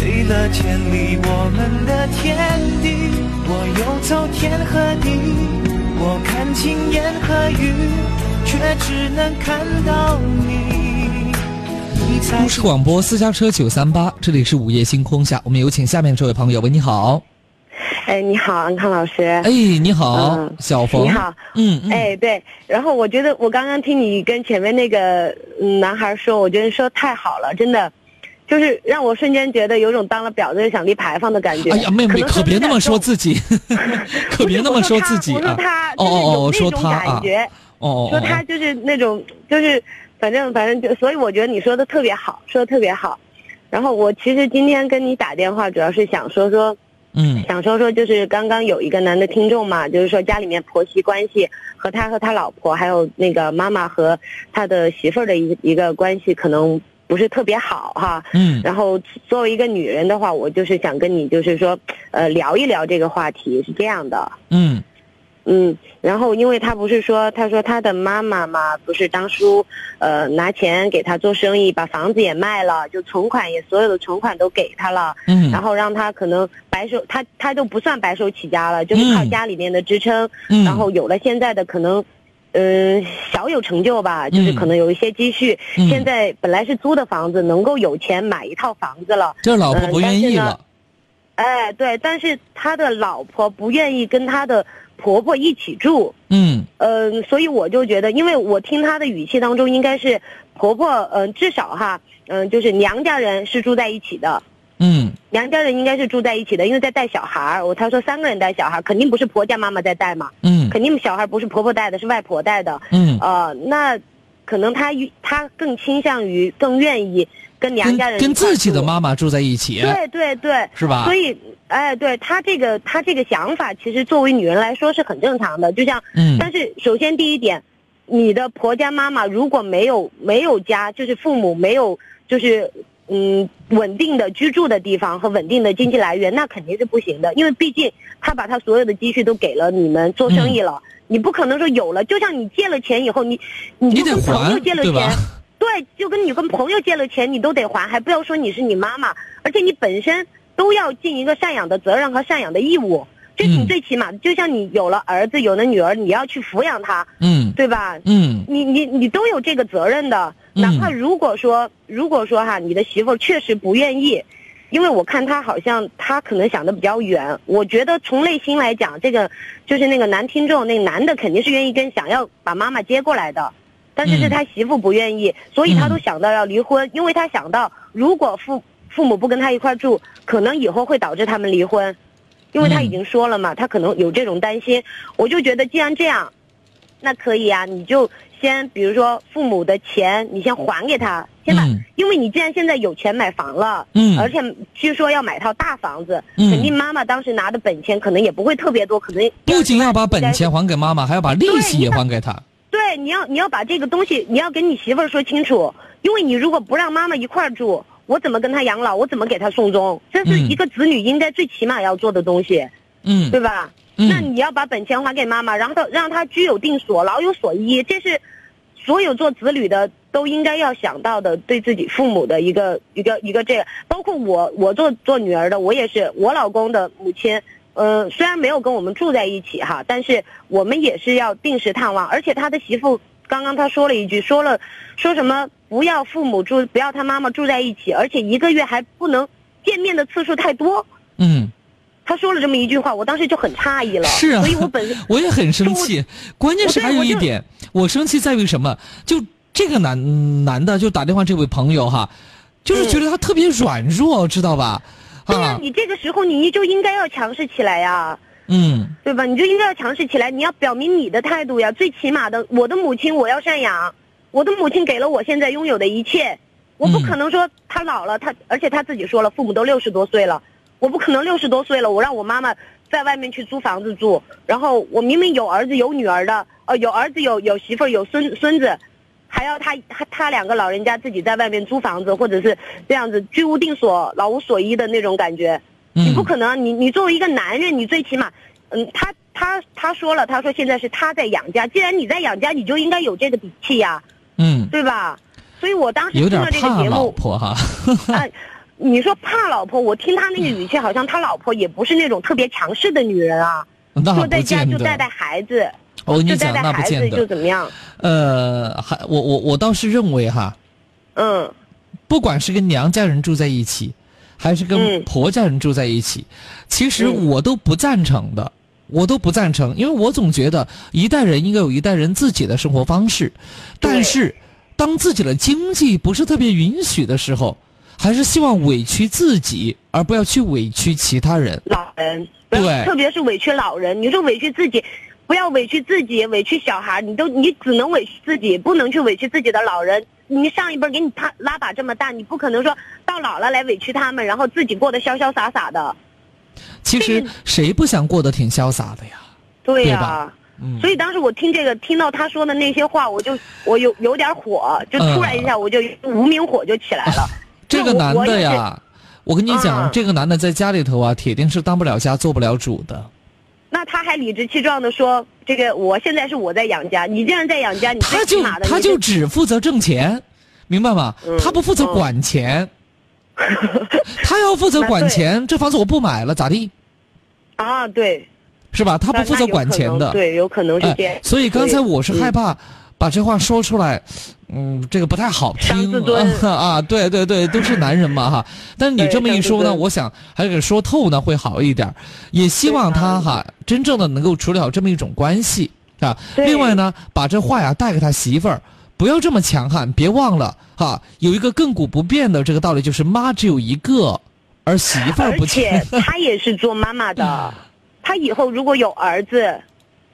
为了建立我们的天地，我游走天和地，我看尽烟和雨，却只能看到你。都市广播私家车九三八，这里是午夜星空下，我们有请下面这位朋友。喂，你好。哎，你好，安康老师。哎，你好，小冯。你好，嗯嗯。哎，对，然后我觉得我刚刚听你跟前面那个男孩说，我觉得说太好了，真的。就是让我瞬间觉得有种当了婊子就想立牌坊的感觉。哎呀，妹妹，可别那么说自己，可别那么说自己啊！我说他，哦哦哦，说他感觉，哦哦，说他就是那种，就是反正反正就，所以我觉得你说的特别好，说的特别好。然后我其实今天跟你打电话，主要是想说说，嗯，想说说就是刚刚有一个男的听众嘛，就是说家里面婆媳关系和他和他老婆，还有那个妈妈和他的媳妇儿的一一个关系可能。不是特别好哈，嗯，然后作为一个女人的话，我就是想跟你就是说，呃，聊一聊这个话题是这样的，嗯，嗯，然后因为他不是说，他说他的妈妈嘛，不是当初，呃，拿钱给他做生意，把房子也卖了，就存款也所有的存款都给他了，嗯，然后让他可能白手，他他都不算白手起家了，就是靠家里面的支撑，嗯，然后有了现在的可能。嗯，小有成就吧，就是可能有一些积蓄。现在本来是租的房子，能够有钱买一套房子了。这老婆不愿意了。哎，对，但是他的老婆不愿意跟他的婆婆一起住。嗯。嗯，所以我就觉得，因为我听她的语气当中，应该是婆婆，嗯，至少哈，嗯，就是娘家人是住在一起的。嗯，娘家人应该是住在一起的，因为在带小孩儿。我她说三个人带小孩，肯定不是婆家妈妈在带嘛。嗯，肯定小孩不是婆婆带的，是外婆带的。嗯，呃，那可能她她更倾向于更愿意跟娘家人跟自己的妈妈住在一起。对对对，是吧？所以，哎，对他这个他这个想法，其实作为女人来说是很正常的。就像，嗯，但是首先第一点，你的婆家妈妈如果没有没有家，就是父母没有就是。嗯，稳定的居住的地方和稳定的经济来源，那肯定是不行的。因为毕竟他把他所有的积蓄都给了你们做生意了，你不可能说有了，就像你借了钱以后，你你就跟朋友借了钱，对，就跟你跟朋友借了钱，你都得还，还不要说你是你妈妈，而且你本身都要尽一个赡养的责任和赡养的义务。这是你最起码，就像你有了儿子，有了女儿，你要去抚养他，嗯，对吧？嗯，你你你都有这个责任的。哪怕如果说，如果说哈，你的媳妇确实不愿意，因为我看他好像他可能想的比较远。我觉得从内心来讲，这个就是那个男听众，那男的肯定是愿意跟想要把妈妈接过来的，但是是他媳妇不愿意，所以他都想到要离婚，因为他想到如果父父母不跟他一块住，可能以后会导致他们离婚。因为他已经说了嘛，他可能有这种担心。我就觉得既然这样，那可以啊，你就先比如说父母的钱，你先还给他，先把，因为你既然现在有钱买房了，嗯而且据说要买套大房子，嗯肯定妈妈当时拿的本钱可能也不会特别多，可能不仅要把本钱还给妈妈，还要把利息也还给她。对，你要你要把这个东西，你要跟你媳妇儿说清楚，因为你如果不让妈妈一块儿住，我怎么跟她养老？我怎么给她送终？这是一个子女应该最起码要做的东西，嗯，对吧？嗯那你要把本钱还给妈妈，然后她让她居有定所，老有所依，这是所有做子女的都应该要想到的，对自己父母的一个一个一个这个，包括我，我做做女儿的，我也是我老公的母亲。呃，虽然没有跟我们住在一起哈，但是我们也是要定时探望，而且他的媳妇刚刚他说了一句，说了说什么不要父母住，不要他妈妈住在一起，而且一个月还不能见面的次数太多。嗯，他说了这么一句话，我当时就很诧异了。是啊，所以我本身我也很生气。关键是还有一点，我生气在于什么？就这个男男的就打电话这位朋友哈，就是觉得他特别软弱，知道吧？对呀、你这个时候你就应该要强势起来呀。嗯对吧？你就应该要强势起来，你要表明你的态度呀。最起码的，我的母亲我要赡养，我的母亲给了我现在拥有的一切，我不可能说她老了，她而且她自己说了，父母都六十多岁了，我不可能六十多岁了，我让我妈妈在外面去租房子住，然后我明明有儿子有女儿的，呃，有儿子有有媳妇儿有孙孙子，还要他他他两个老人家自己在外面租房子，或者是这样子居无定所、老无所依的那种感觉。你不可能，你你作为一个男人，你最起码，嗯，他他他说了，他说现在是他在养家，既然你在养家，你就应该有这个底气呀，嗯，对吧？所以我当时听了这个节目，婆哈。啊，你说怕老婆，我听他那个语气，好像他老婆也不是那种特别强势的女人啊，那说在家就带带孩子，我跟你讲，那不见得。就怎么样？呃，还我我我倒是认为哈，嗯，不管是跟娘家人住在一起，还是嗯跟婆家人住在一起，其实我都不赞成的。我都不赞成，因为我总觉得一代人应该有一代人自己的生活方式，但是当自己的经济不是特别允许的时候，还是希望委屈自己，而不要去委屈其他人。老人，对特别是委屈老人，你说委屈自己，不要委屈自己，委屈小孩，你都你只能委屈自己，不能去委屈自己的老人。你上一辈给你他拉把这么大，你不可能说到老了来委屈他们，然后自己过得潇潇洒洒的。其实谁不想过得挺潇洒的呀？对呀、所以当时我听这个，听到他说的那些话，我就我有有点火，就突然一下我就无名火就起来了。这个男的呀，我跟你讲，啊这个男的在家里头啊，铁定是当不了家、做不了主的。那他还理直气壮的说：“这个我现在是我在养家，你既然在养家，他就他就只负责挣钱，明白吗？嗯他不负责管钱。他要负责管钱，这房子我不买了，咋地？啊，对，是吧？他不负责管钱的。对，有可能是这样。哎所以刚才我是害怕把这话说出来，嗯，这个不太好听自尊啊。对对对，都是男人嘛哈。但是你这么一说呢，我想还是给说透呢会好一点。也希望他哈真正的能够处理好这么一种关系啊。另外呢，把这话呀带给他媳妇儿。不要这么强悍，别忘了哈，有一个亘古不变的这个道理，就是妈只有一个，而媳妇儿而不且欠。他也是做妈妈的，他以后如果有儿子，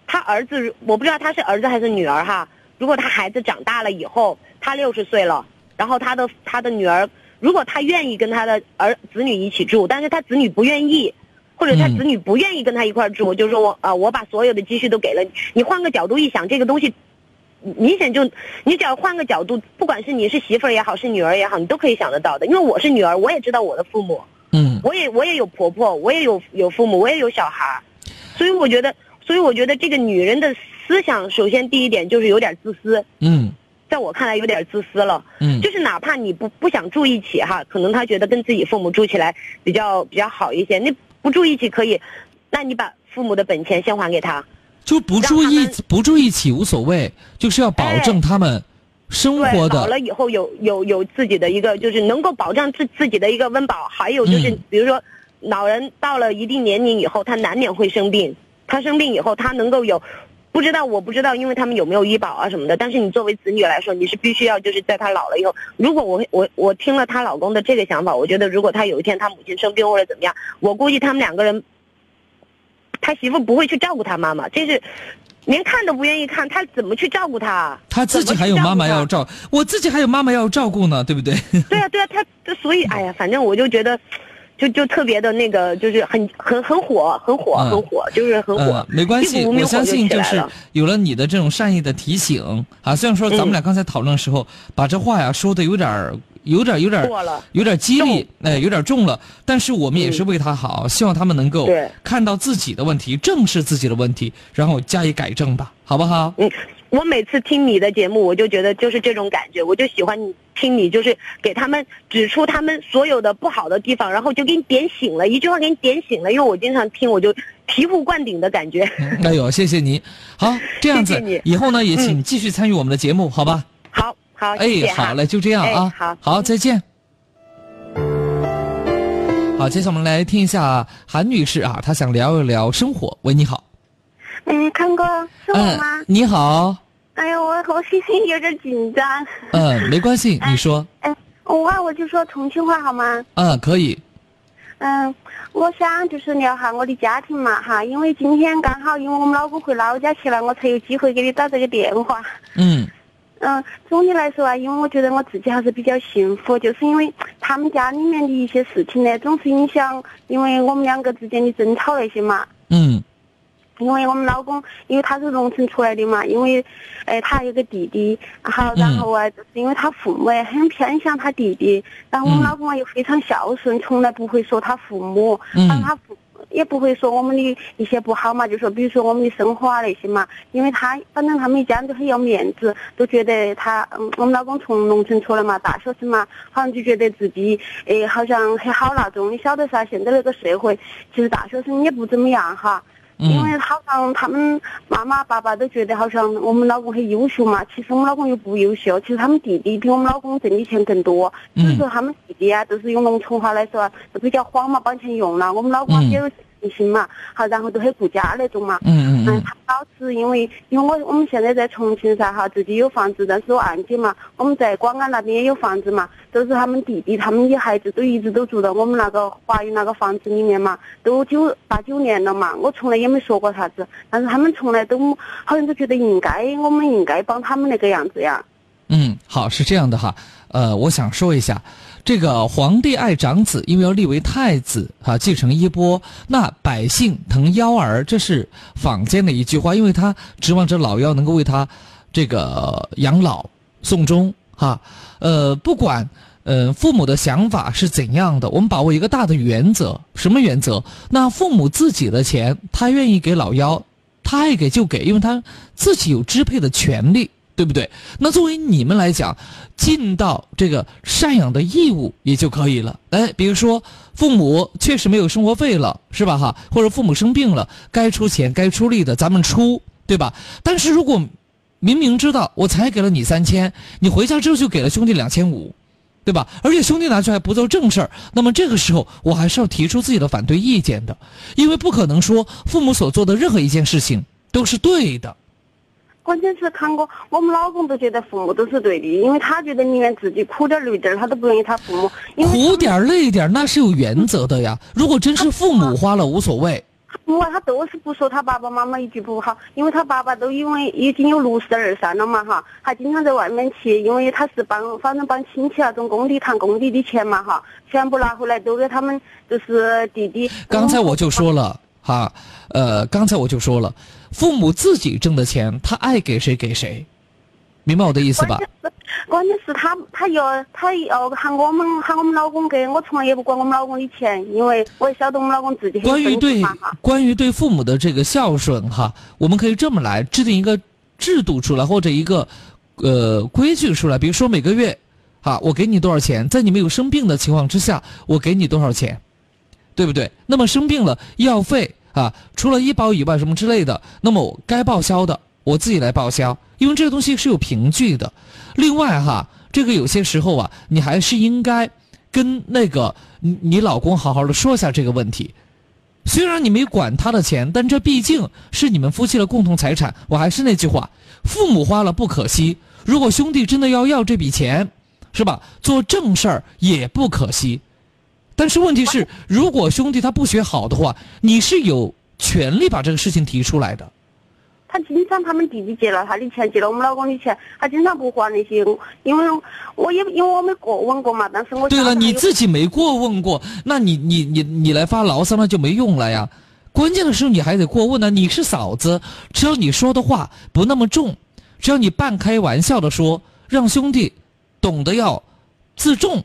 他儿子我不知道他是儿子还是女儿哈。如果他孩子长大了以后，他六十岁了，然后他的他的女儿，如果他愿意跟他的儿子女一起住，但是他子女不愿意。或者他子女不愿意跟他一块儿住，就说我啊、我把所有的积蓄都给了你。你换个角度一想，这个东西明显就，你只要换个角度，不管是你是媳妇儿也好，是女儿也好，你都可以想得到的。因为我是女儿，我也知道我的父母，嗯，我也我也有婆婆，我也有有父母，我也有小孩儿，所以我觉得，所以我觉得这个女人的思想，首先第一点就是有点自私，嗯在我看来有点自私了。嗯就是哪怕你不不想住一起哈，可能他觉得跟自己父母住起来比较比较好一些，那不住一起可以，那你把父母的本钱先还给他。就不住一不住一起无所谓，就是要保证他们生活的，老了以后有有有自己的一个，就是能够保障自自己的一个温饱，还有就是、嗯比如说，老人到了一定年龄以后，他难免会生病，他生病以后，他能够有。不知道，我不知道，因为他们有没有医保啊什么的。但是你作为子女来说，你是必须要就是在他老了以后，如果我我我听了她老公的这个想法，我觉得如果他有一天他母亲生病或者怎么样，我估计他们两个人他媳妇不会去照顾他妈妈，这是连看都不愿意看，他怎么去照顾他？他自己还有妈妈要照，我自己还有妈妈要照顾呢，对不对？对啊，对啊，他所以哎呀，反正我就觉得。就就特别的那个，就是很很很火，很火，很火，就是很火。没关系，我相信就是有了你的这种善意的提醒啊。虽然说咱们俩刚才讨论的时候，把这话呀说的有点有点有点有点激励，哎，有点重了。但是我们也是为他好，希望他们能够看到自己的问题，正视自己的问题，然后加以改正吧，好不好？嗯。我每次听你的节目，我就觉得就是这种感觉，我就喜欢你听你就是给他们指出他们所有的不好的地方，然后就给你点醒了，一句话给你点醒了。因为我经常听，我就醍醐灌顶的感觉。哎呦，谢谢你，好 这样子，以后呢也请继续参与我们的节目，好吧？好，好，哎，好嘞，就这样啊，好，好，再见。好，接下来我们来听一下韩女士啊，她想聊一聊生活。喂，你好。嗯，康哥，是我吗？你好。哎呀，我我心情有点紧张。嗯，没关系，你说。哎，我我就说重庆话好吗？嗯，可以。嗯，我想就是聊下我的家庭嘛哈，因为今天刚好因为我们老公回老家去了，我才有机会给你打这个电话。嗯。嗯，总的来说啊，因为我觉得我自己还是比较幸福，就是因为他们家里面的一些事情呢，总是影响，因为我们两个之间的争吵那些嘛。嗯。因为我们老公，因为他是农村出来的嘛，因为，哎，他有个弟弟，好，然后啊，就是因为他父母也很偏向他弟弟，然后我们老公啊又非常孝顺，从来不会说他父母，然后他父也不会说我们的一些不好嘛，就说比如说我们的生活啊那些嘛，因为他反正他们一家人都很要面子，都觉得他，嗯，我们老公从农村出来嘛，大学生嘛，好像就觉得自己，哎，好像很好那种，你晓得噻，现在那个社会，其实大学生也不怎么样哈。因为好像他们妈妈爸爸都觉得好像我们老公很优秀嘛，其实我们老公又不优秀。其实他们弟弟比我们老公挣的钱更多，所以说他们弟弟啊，都是用农村话来说，都比较慌嘛，把钱用了。我们老公也有。心嘛，好，然后都很顾家那种嘛。嗯嗯嗯。他老是因为，因为我我们现在在重庆噻哈，自己有房子，但是我按揭嘛。我们在广安那边也有房子嘛，都是他们弟弟，他们的孩子都一直都住到我们那个华云那个房子里面嘛，都九八九年了嘛。我从来也没说过啥子，但是他们从来都好像都觉得应该，我们应该帮他们那个样子呀。嗯，好，是这样的哈，呃，我想说一下。这个皇帝爱长子，因为要立为太子啊，继承衣钵。那百姓疼幺儿，这是坊间的一句话，因为他指望着老幺能够为他这个养老送终哈。呃，不管呃父母的想法是怎样的，我们把握一个大的原则，什么原则？那父母自己的钱，他愿意给老幺，他爱给就给，因为他自己有支配的权利。对不对？那作为你们来讲，尽到这个赡养的义务也就可以了。哎，比如说父母确实没有生活费了，是吧？哈，或者父母生病了，该出钱、该出力的咱们出，对吧？但是如果明明知道我才给了你三千，你回家之后就给了兄弟两千五，对吧？而且兄弟拿去还不做正事儿，那么这个时候我还是要提出自己的反对意见的，因为不可能说父母所做的任何一件事情都是对的。关键是看过，我们老公都觉得父母都是对的，因为他觉得宁愿自己苦点累点，他都不愿意他父母。苦点累点那是有原则的呀。如果真是父母花了无所谓。不啊，他都是不说他爸爸妈妈一句不好，因为他爸爸都因为已经有六十二三了嘛哈，还经常在外面去，因为他是帮反正帮亲戚那种工地谈工地的钱嘛哈，全部拿回来都给他们就是弟弟。刚才我就说了。哈，呃，刚才我就说了，父母自己挣的钱，他爱给谁给谁，明白我的意思吧？关键是他，他要他要喊我们喊我们老公给，我从来也不管我们老公的钱，因为我也晓得我们老公自己关于对关于对父母的这个孝顺哈，我们可以这么来制定一个制度出来，或者一个呃规矩出来，比如说每个月，哈，我给你多少钱，在你没有生病的情况之下，我给你多少钱。对不对？那么生病了，医药费啊，除了医保以外，什么之类的，那么我该报销的，我自己来报销，因为这个东西是有凭据的。另外哈，这个有些时候啊，你还是应该跟那个你你老公好好的说一下这个问题。虽然你没管他的钱，但这毕竟是你们夫妻的共同财产。我还是那句话，父母花了不可惜，如果兄弟真的要要这笔钱，是吧？做正事儿也不可惜。但是问题是，如果兄弟他不学好的话，你是有权利把这个事情提出来的。他经常他们弟弟借了他的钱，借了我们老公的钱，他经常不还那些，因为我也因为我没过问过嘛，但是我对了，你自己没过问过，那你你你你来发牢骚那就没用了呀。关键的时候你还得过问呢。你是嫂子，只要你说的话不那么重，只要你半开玩笑的说，让兄弟懂得要自重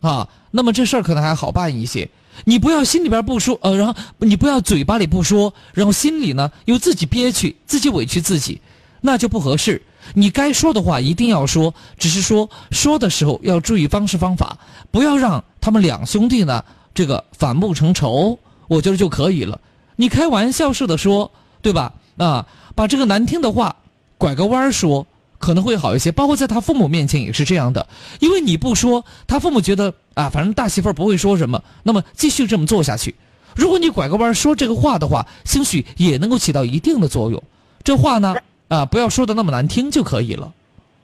啊，那么这事儿可能还好办一些。你不要心里边不说，呃，然后你不要嘴巴里不说，然后心里呢又自己憋屈，自己委屈自己，那就不合适。你该说的话一定要说，只是说说的时候要注意方式方法，不要让他们两兄弟呢这个反目成仇，我觉得就可以了。你开玩笑似的说，对吧？啊，把这个难听的话拐个弯儿说，可能会好一些。包括在他父母面前也是这样的，因为你不说，他父母觉得啊，反正大媳妇儿不会说什么，那么继续这么做下去。如果你拐个弯儿说这个话的话，兴许也能够起到一定的作用。这话呢，啊，不要说的那么难听就可以了。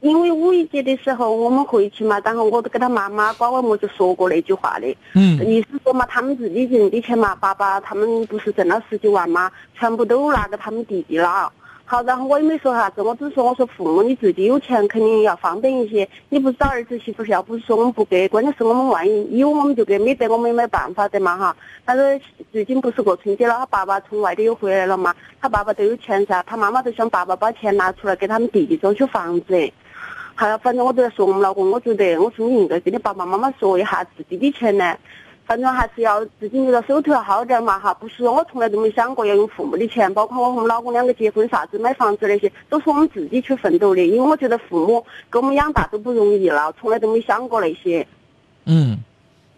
因为五一节的时候我们回去嘛，然后我都跟他妈妈瓜娃么就说过那句话的，嗯意思说嘛，他们自己挣的钱嘛，爸爸他们不是挣了十几万嘛，全部都拿给他们弟弟了。好，然后我也没说啥子，我只是说我说父母你自己有钱肯定要方便一些，你不是找儿子媳妇要不是说我们不给，关键是我们万一有我们就给，没得我们也没办法的嘛哈。他说最近不是过春节了，他爸爸从外地又回来了嘛，他爸爸都有钱噻，他妈妈都想爸爸把钱拿出来给他们弟弟装修房子。还有，反正我都在说我们老公，我觉得我说你应该跟你爸爸妈妈说一下自己的钱呢，反正还是要自己留到手头要好点嘛哈。不是我从来都没想过要用父母的钱，包括我和我们老公两个结婚啥子买房子那些，都是我们自己去奋斗的。因为我觉得父母给我们养大都不容易了，从来都没想过那些。嗯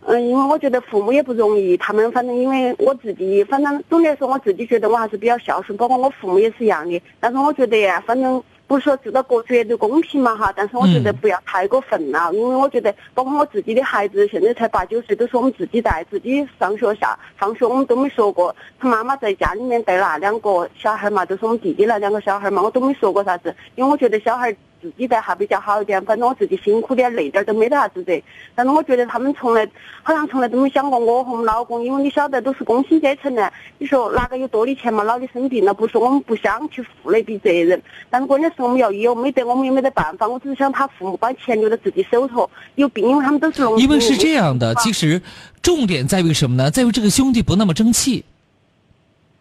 嗯，因为我觉得父母也不容易，他们反正因为我自己，反正总的来说我自己觉得我还是比较孝顺，包括我父母也是一样的。但是我觉得呀，反正不是说做到过绝对公平嘛哈，但是我觉得不要太过分了，因为我觉得包括我自己的孩子现在才八九岁，都是我们自己带，自己上学下放学我们都没说过，他妈妈在家里面带那两个小孩嘛，都是我们弟弟那两个小孩嘛，我都没说过啥子，因为我觉得小孩。自己带还比较好一点，反正我自己辛苦点累点都没得啥子的。但是我觉得他们从来好像从来都没想过我和我们老公，因为你晓得都是工薪阶层呢，你说哪个有多的钱嘛？老的生病了，不是我们不想去负那笔责任，但是关键是我们要有，没得我们也没得办法。我只是想他父母把钱留在自己手头，有病，因为他们都是农民。因为是这样的，其实重点在于什么呢？在于这个兄弟不那么争气，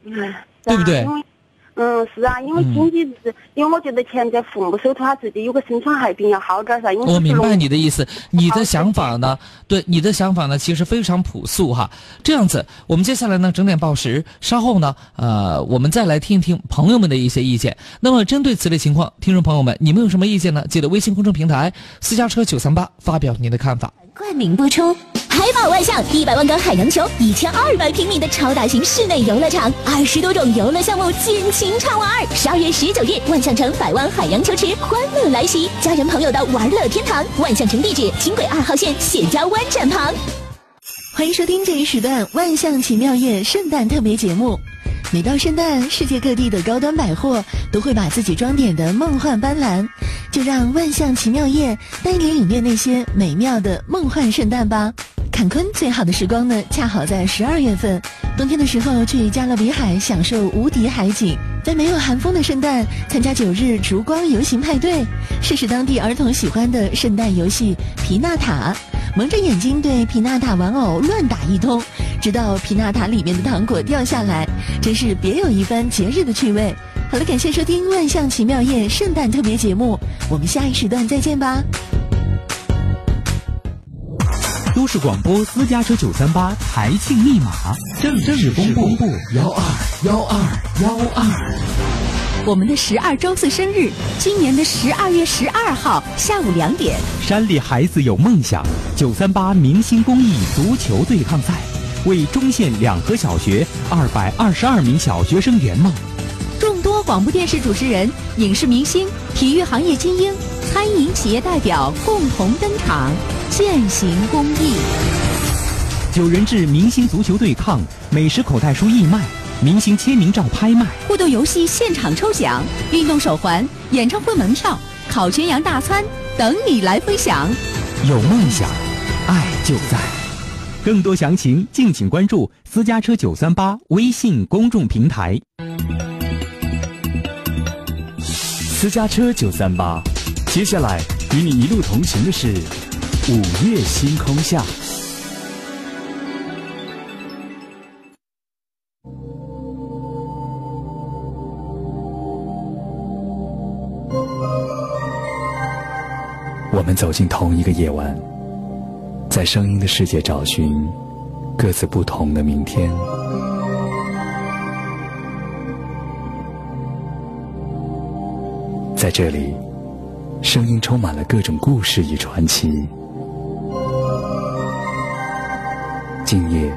嗯，对不对因为嗯，是啊，因为经济是，因为我觉得钱在父母手头，他自己有个生存海平要好点儿噻。因为我明白你的意思，你的想法呢？对，你的想法呢，其实非常朴素哈。这样子，我们接下来呢整点报时，稍后呢，呃，我们再来听一听朋友们的一些意见。那么，针对此类情况，听众朋友们，你们有什么意见呢？记得微信公众平台私家车九三八发表您的看法。冠名播出。海宝万象一百万个海洋球，一千二百平米的超大型室内游乐场，二十多种游乐项目尽情畅玩。十二月十九日，万象城百万海洋球池欢乐来袭，家人朋友的玩乐天堂。万象城地址：轻轨二号线谢家湾站旁。欢迎收听这一时段《万象奇妙夜》圣诞特别节目。每到圣诞，世界各地的高端百货都会把自己装点的梦幻斑斓，就让万象奇妙夜带你领略那些美妙的梦幻圣诞吧。坎昆最好的时光呢，恰好在十二月份，冬天的时候去加勒比海享受无敌海景，在没有寒风的圣诞参加九日烛光游行派对，试试当地儿童喜欢的圣诞游戏皮纳塔，蒙着眼睛对皮纳塔玩偶乱打一通，直到皮纳塔里面的糖果掉下来，真是别有一番节日的趣味。好了，感谢收听《万象奇妙夜》圣诞特别节目，我们下一时段再见吧。都市广播私家车九三八台庆密码。正式公布。幺二幺二幺二。我们的十二周岁生日，今年的十二月十二号下午两点，山里孩子有梦想，九三八明星公益足球对抗赛，为中县两河小学二百二十二名小学生圆梦。众多广播电视主持人、影视明星、体育行业精英、餐饮企业代表共同登场，践行公益。九人制明星足球对抗，美食口袋书义卖，明星签名照拍卖，互动游戏现场抽奖，运动手环、演唱会门票、烤全羊大餐等你来分享。有梦想，爱就在。更多详情敬请关注私家车九三八微信公众平台。私家车九三八，接下来与你一路同行的是午夜星空下。我们走进同一个夜晚，在声音的世界找寻各自不同的明天。在这里，声音充满了各种故事与传奇。今夜，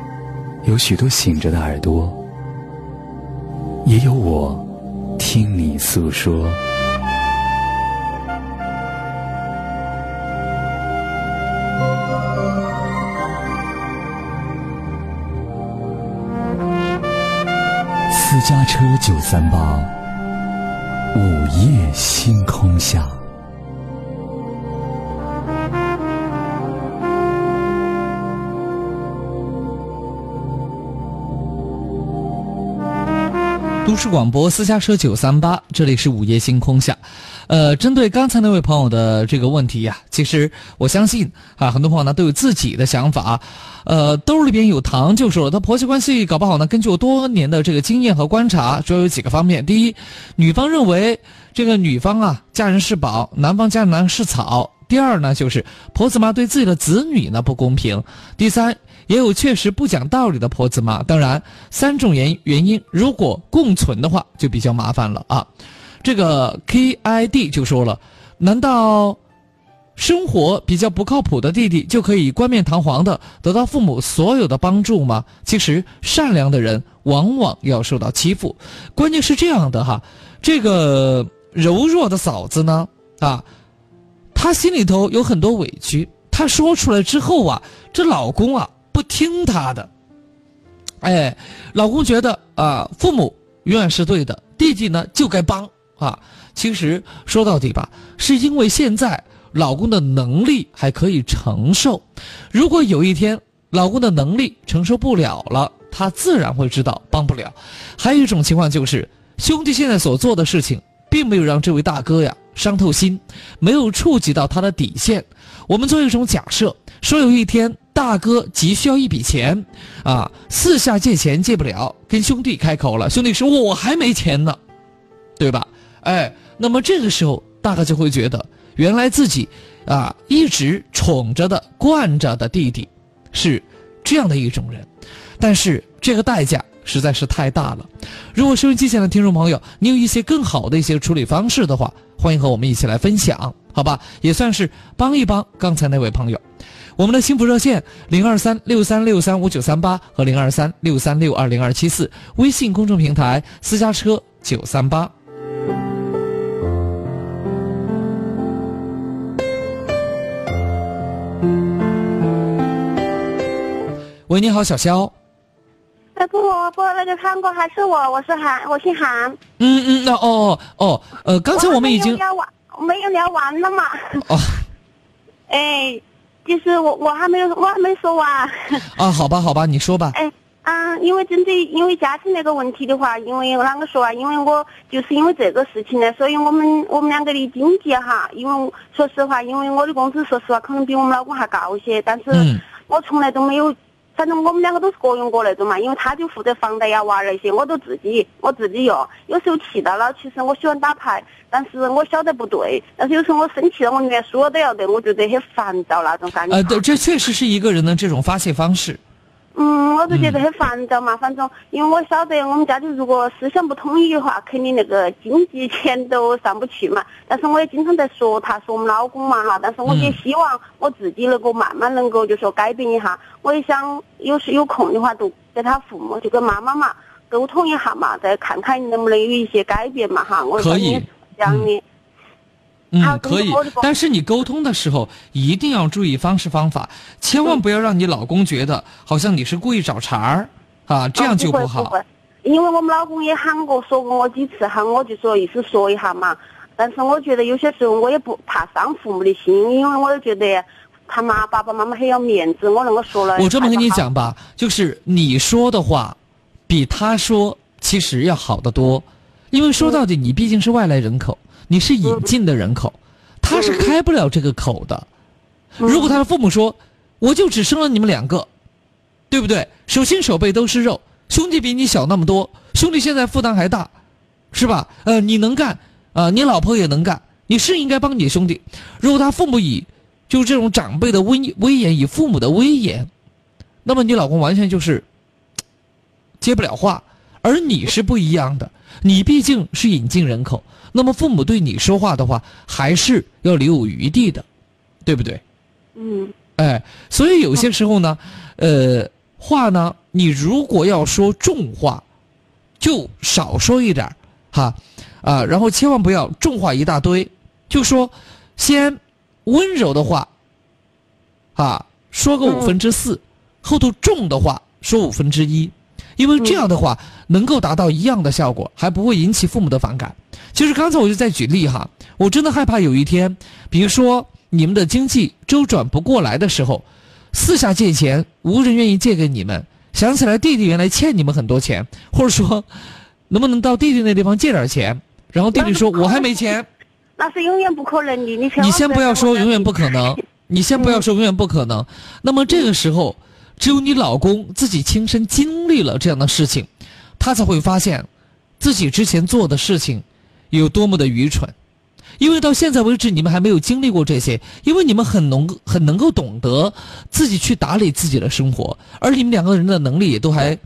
有许多醒着的耳朵，也有我听你诉说。私家车九三八，午夜星空下。都市广播私家车九三八，这里是午夜星空下。呃，针对刚才那位朋友的这个问题呀，其实我相信啊，很多朋友呢都有自己的想法。呃，兜里边有糖就说了，他婆媳关系搞不好呢，根据我多年的这个经验和观察，主要有几个方面：第一，女方认为这个女方啊，嫁人是宝，男方家人是草；第二呢，就是婆子妈对自己的子女呢不公平；第三。也有确实不讲道理的婆子妈，当然三种原原因如果共存的话，就比较麻烦了啊。这个 K I D 就说了，难道生活比较不靠谱的弟弟就可以冠冕堂皇的得到父母所有的帮助吗？其实善良的人往往要受到欺负。关键是这样的哈，这个柔弱的嫂子呢啊，她心里头有很多委屈，她说出来之后啊，这老公啊。不听他的，哎，老公觉得啊，父母永远是对的，弟弟呢就该帮啊。其实说到底吧，是因为现在老公的能力还可以承受。如果有一天老公的能力承受不了了，他自然会知道帮不了。还有一种情况就是，兄弟现在所做的事情，并没有让这位大哥呀伤透心，没有触及到他的底线。我们做一种假设，说有一天。大哥急需要一笔钱，啊，四下借钱借不了，跟兄弟开口了。兄弟说：“我还没钱呢，对吧？”哎，那么这个时候，大哥就会觉得，原来自己啊一直宠着的、惯着的弟弟，是这样的一种人，但是这个代价实在是太大了。如果收音机前的听众朋友，你有一些更好的一些处理方式的话，欢迎和我们一起来分享，好吧？也算是帮一帮刚才那位朋友。我们的幸福热线零二三六三六三五九三八和零二三六三六二零二七四，微信公众平台私家车九三八。喂，你好，小肖。哎不不，那个韩国还是我，我是韩，我姓韩。嗯嗯，那哦哦哦，呃，刚才我们已经聊完，没有聊完了嘛。哦。哎。就是我我还没有我还没说完 啊，好吧好吧，你说吧。哎啊，因为针对因为家庭那个问题的话，因为啷个说啊？因为我就是因为这个事情呢，所以我们我们两个的经济哈，因为说实话，因为我的工资说实话可能比我们老公还高些，但是我从来都没有。反正我们两个都是各用各那种嘛，因为他就负责房贷呀、娃儿那些，我都自己我自己用。有时候气到了，其实我喜欢打牌，但是我晓得不对。但是有时候我生气了，我连输了都要得，我觉得很烦躁那种感觉。呃，对，这确实是一个人的这种发泄方式。嗯，我就觉得很烦躁嘛。反正因为我晓得我们家里如果思想不统一的话，肯定那个经济钱都上不去嘛。但是我也经常在说他，说我们老公嘛哈。但是我也希望我自己能够慢慢能够就说改变一下。我也想有时有空的话，就跟他父母就跟妈妈嘛沟通一下嘛，再看看能不能有一些改变嘛哈。可以。这样的。嗯，可以，但是你沟通的时候一定要注意方式方法，千万不要让你老公觉得好像你是故意找茬儿，啊，这样就不好。因为我们老公也喊过说过我几次，喊我就说意思说一下嘛。但是我觉得有些时候我也不怕伤父母的心，因为我也觉得他妈爸爸妈妈很要面子，我那个说了。我这么跟你讲吧，就是你说的话，比他说其实要好得多，因为说到底，你毕竟是外来人口，你是引进的人口，他是开不了这个口的。如果他的父母说，我就只生了你们两个，对不对？手心手背都是肉，兄弟比你小那么多，兄弟现在负担还大，是吧？呃，你能干啊，你老婆也能干，你是应该帮你兄弟。如果他父母以就是这种长辈的威威严，以父母的威严，那么你老公完全就是 接不了话。而你是不一样的，你毕竟是引进人口，那么父母对你说话的话，还是要留有余地的，对不对？嗯。哎，所以有些时候呢，呃，话呢，你如果要说重话，就少说一点哈，啊，然后千万不要重话一大堆，就说先温柔的话，啊，说个五分之四，后头重的话说五分之一，因为这样的话能够达到一样的效果，还不会引起父母的反感。其实刚才我就在举例哈，我真的害怕有一天，比如说。你们的经济周转不过来的时候，四下借钱，无人愿意借给你们。想起来弟弟原来欠你们很多钱，或者说，能不能到弟弟那地方借点钱？然后弟弟说：“我还没钱。”那是永远不可能的。你你先不要说永远不可能，你先不要说永远不可能。那么这个时候，只有你老公自己亲身经历了这样的事情，他才会发现，自己之前做的事情有多么的愚蠢。因为到现在为止，你们还没有经历过这些，因为你们很能很能够懂得自己去打理自己的生活，而你们两个人的能力也都还，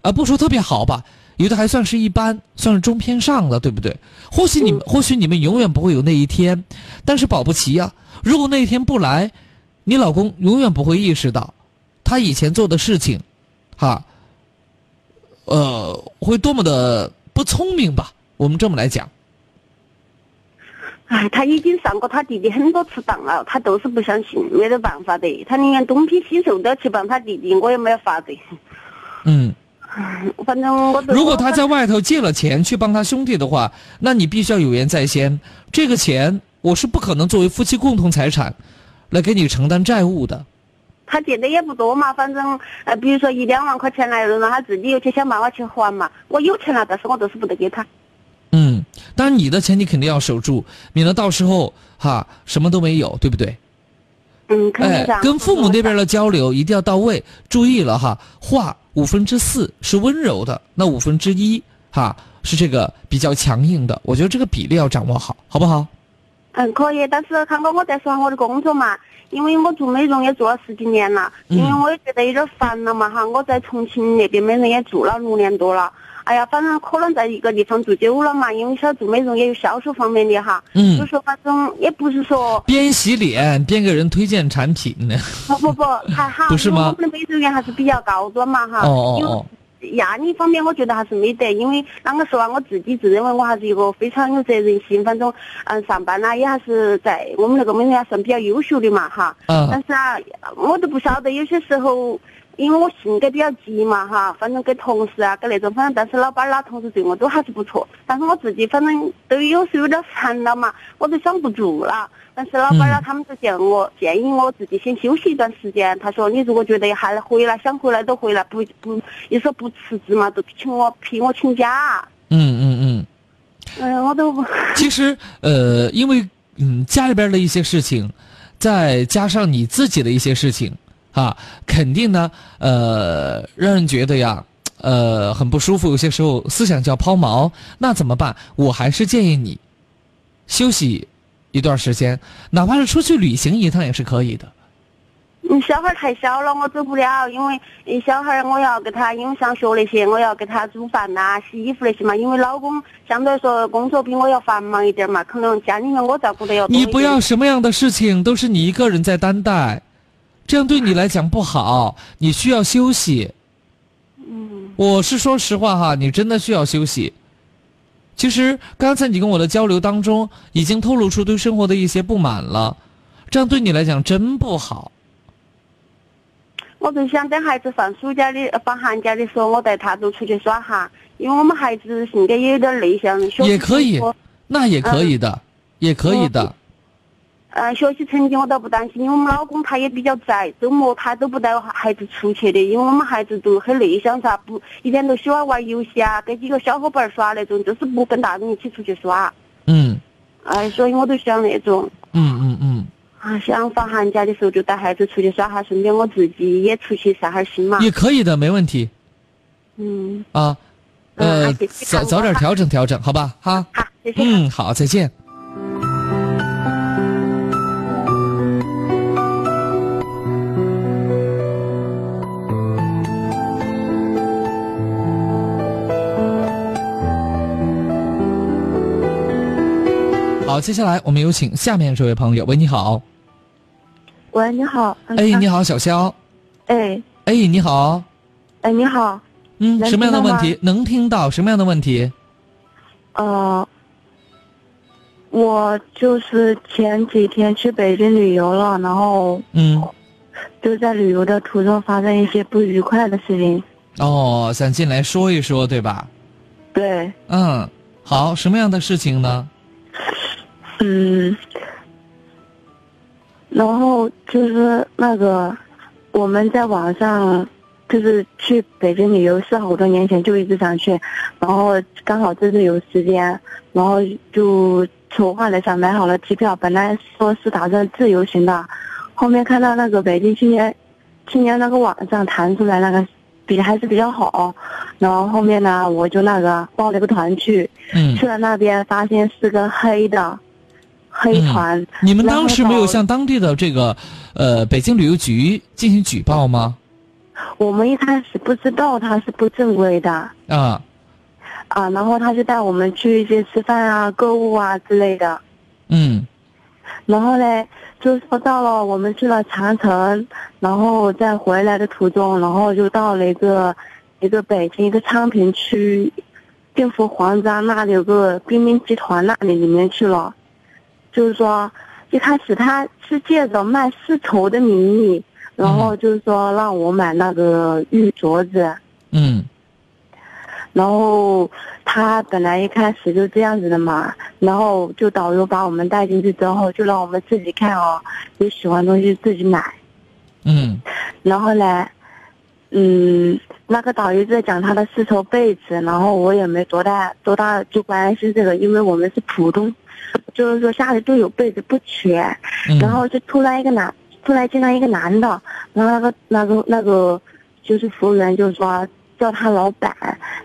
啊，不说特别好吧，有的还算是一般，算是中偏上的，对不对？或许你们，或许你们永远不会有那一天，但是保不齐呀，如果那一天不来，你老公永远不会意识到，他以前做的事情，哈，呃，会多么的不聪明吧？我们这么来讲。哎，他已经上过他弟弟很多次当了，他都是不相信，没得办法的。他宁愿东拼西凑都要去帮他弟弟，我也没有法子。嗯，反正我如果他在外头借了钱去帮他兄弟的话，那你必须要有言在先。这个钱我是不可能作为夫妻共同财产来给你承担债务的。他借的也不多嘛，反正呃，比如说一两万块钱来了，让他自己又去想办法去还嘛。我有钱了，但是我都是不得给他。嗯，当然你的钱你肯定要守住，免得到时候哈什么都没有，对不对？嗯，哎，跟父母那边的交流一定要到位，注意了哈，话五分之四是温柔的，那五分之一哈是这个比较强硬的，我觉得这个比例要掌握好，好不好？嗯，可以，但是康哥，我在说下我的工作嘛，因为我做美容也做了十几年了，因为我也觉得有点烦了嘛哈，我在重庆那边美容也做了六年多了。哎呀，反正可能在一个地方住久了嘛，因为晓得做美容也有销售方面的哈。嗯。就说反正也不是说。边洗脸边给人推荐产品呢。不 不不，还好。不是吗？我们的美容院还是比较高端嘛哈。哦哦哦。压力方面，我觉得还是没得，因为啷个说啊，我自己自认为我还是一个非常有责任心，反正嗯上班啦也还是在我们那个美容院算比较优秀的嘛哈。嗯。但是啊，我都不晓得有些时候。因为我性格比较急嘛哈，反正跟同事啊，跟那种反正，但是老板啦、同事对我都还是不错。但是我自己反正都有时候有点烦了嘛，我都想不住了。但是老板啦，他们就建我建议我自己先休息一段时间。他说你如果觉得还回来，想回来都回来，不不，你说不辞职嘛，都请我批我请假。嗯嗯嗯。嗯，我都不。其实呃，因为嗯家里边的一些事情，再加上你自己的一些事情。啊，肯定呢，呃，让人觉得呀，呃，很不舒服。有些时候思想就要抛锚，那怎么办？我还是建议你休息一段时间，哪怕是出去旅行一趟也是可以的。嗯，小孩太小了，我走不了，因为小孩我要给他，因为上学那些，我要给他煮饭呐、洗衣服那些嘛。因为老公相对来说工作比我要繁忙一点嘛，可能家里面我照顾的要多。你不要什么样的事情都是你一个人在担待。这样对你来讲不好，你需要休息。嗯，我是说实话哈，你真的需要休息。其实刚才你跟我的交流当中，已经透露出对生活的一些不满了，这样对你来讲真不好。我就想等孩子放暑假的、放寒假的时候，我带他都出去耍哈，因为我们孩子性格也有点内向。也可以，那也可以的，也可以的。呃，学习成绩我倒不担心，因为我们老公他也比较宅，周末他都不带孩子出去的，因为我们孩子都很内向噻，不一天都喜欢玩游戏啊，跟几个小伙伴耍那种，就是不跟大人一起出去耍。嗯哎，所以我都想那种嗯嗯嗯，啊，想放寒假的时候就带孩子出去耍哈，顺便我自己也出去散下心嘛。也可以的，没问题嗯，啊。呃早早点调整调整，好吧？哈。好，谢谢。嗯，好，再见。好，接下来我们有请下面这位朋友。喂，你好。喂，你好。嗯哎，你。好，小肖。哎哎，你好。哎，你好。嗯，什么样的问题？能听到什么样的问题？呃，我就是前几天去北京旅游了，然后嗯，就在旅游的途中发生一些不愉快的事情。哦，想进来说一说，对吧？对，嗯，好，什么样的事情呢？嗯，然后就是那个我们在网上就是去北京旅游是好多年前就一直想去，然后刚好这次有时间，然后就筹划了一下买好了机票，本来说是打算自由行的，后面看到那个北京青年青年那个网上弹出来那个比还是比较好，然后后面呢我就那个报了个团去，嗯。去了那边发现是个黑的黑团。嗯你们当时没有向当地的这个呃北京旅游局进行举报吗？我们一开始不知道他是不正规的啊，啊，然后他就带我们去一些吃饭啊、购物啊之类的。嗯然后嘞，就说到了我们去了长城，然后在回来的途中，然后就到了一个一个北京一个昌平区定福皇家那里有个冰冰集团那里里面去了，就是说一开始他是借着卖丝绸的名义，然后就是说让我买那个玉镯子，嗯。然后他本来一开始就这样子的嘛，然后就导游把我们带进去之后，就让我们自己看哦，有喜欢东西自己买。嗯。然后呢，嗯，那个导游在讲他的丝绸被子，然后我也没多大多大就关心这个，因为我们是普通，就是说家里都有被子不缺。嗯然后就突然一个男，突然进来一个男的，然后那个那个那个就是服务员就说叫他老板，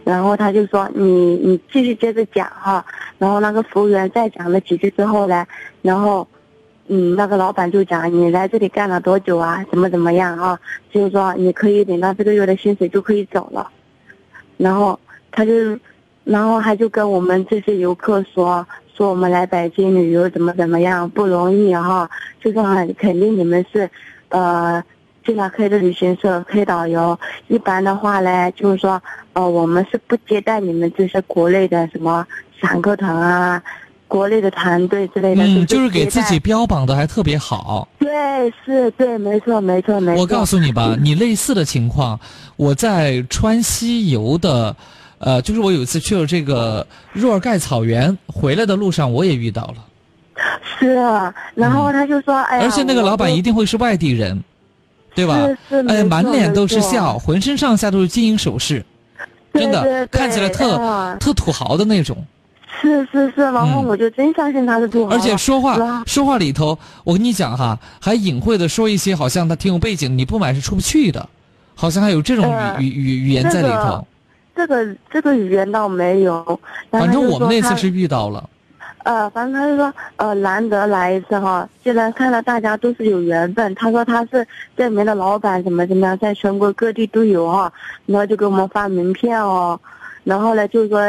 然后他就说你你继续接着讲哈，然后那个服务员再讲了几句之后呢，然后。嗯，那个老板就讲你来这里干了多久啊？怎么怎么样啊？就是说你可以领到这个月的薪水就可以走了。然后他就，然后他就跟我们这些游客说，说我们来北京旅游怎么怎么样不容易哈、就说肯定你们是，呃，进了黑的旅行社黑导游。一般的话呢，就是说，呃，我们是不接待你们这些国内的什么散客团啊。国内的团队之类的，嗯，就是给自己标榜的还特别好。对，是对，没错，没错，没错。我告诉你吧，你类似的情况，我在川西游的，呃，就是我有一次去了这个若尔盖草原，回来的路上我也遇到了，是，啊然后他就说，哎呀，而且那个老板一定会是外地人，对吧是？哎，满脸都是笑，浑身上下都是金银首饰，真的看起来特哎特土豪的那种。是是是，然后我就真相信他是土豪，嗯而且说话说话里头，我跟你讲哈，还隐晦的说一些好像他挺有背景，你不买是出不去的，好像还有这种呃语语语语言在里头。这个这个语言倒没有，反正我们那次是遇到了。呃，反正他就说，呃，难得来一次哈，既然看到大家都是有缘分，他说他是这里面的老板，怎么怎么样，在全国各地都有哈，然后就给我们发名片哦，然后呢就说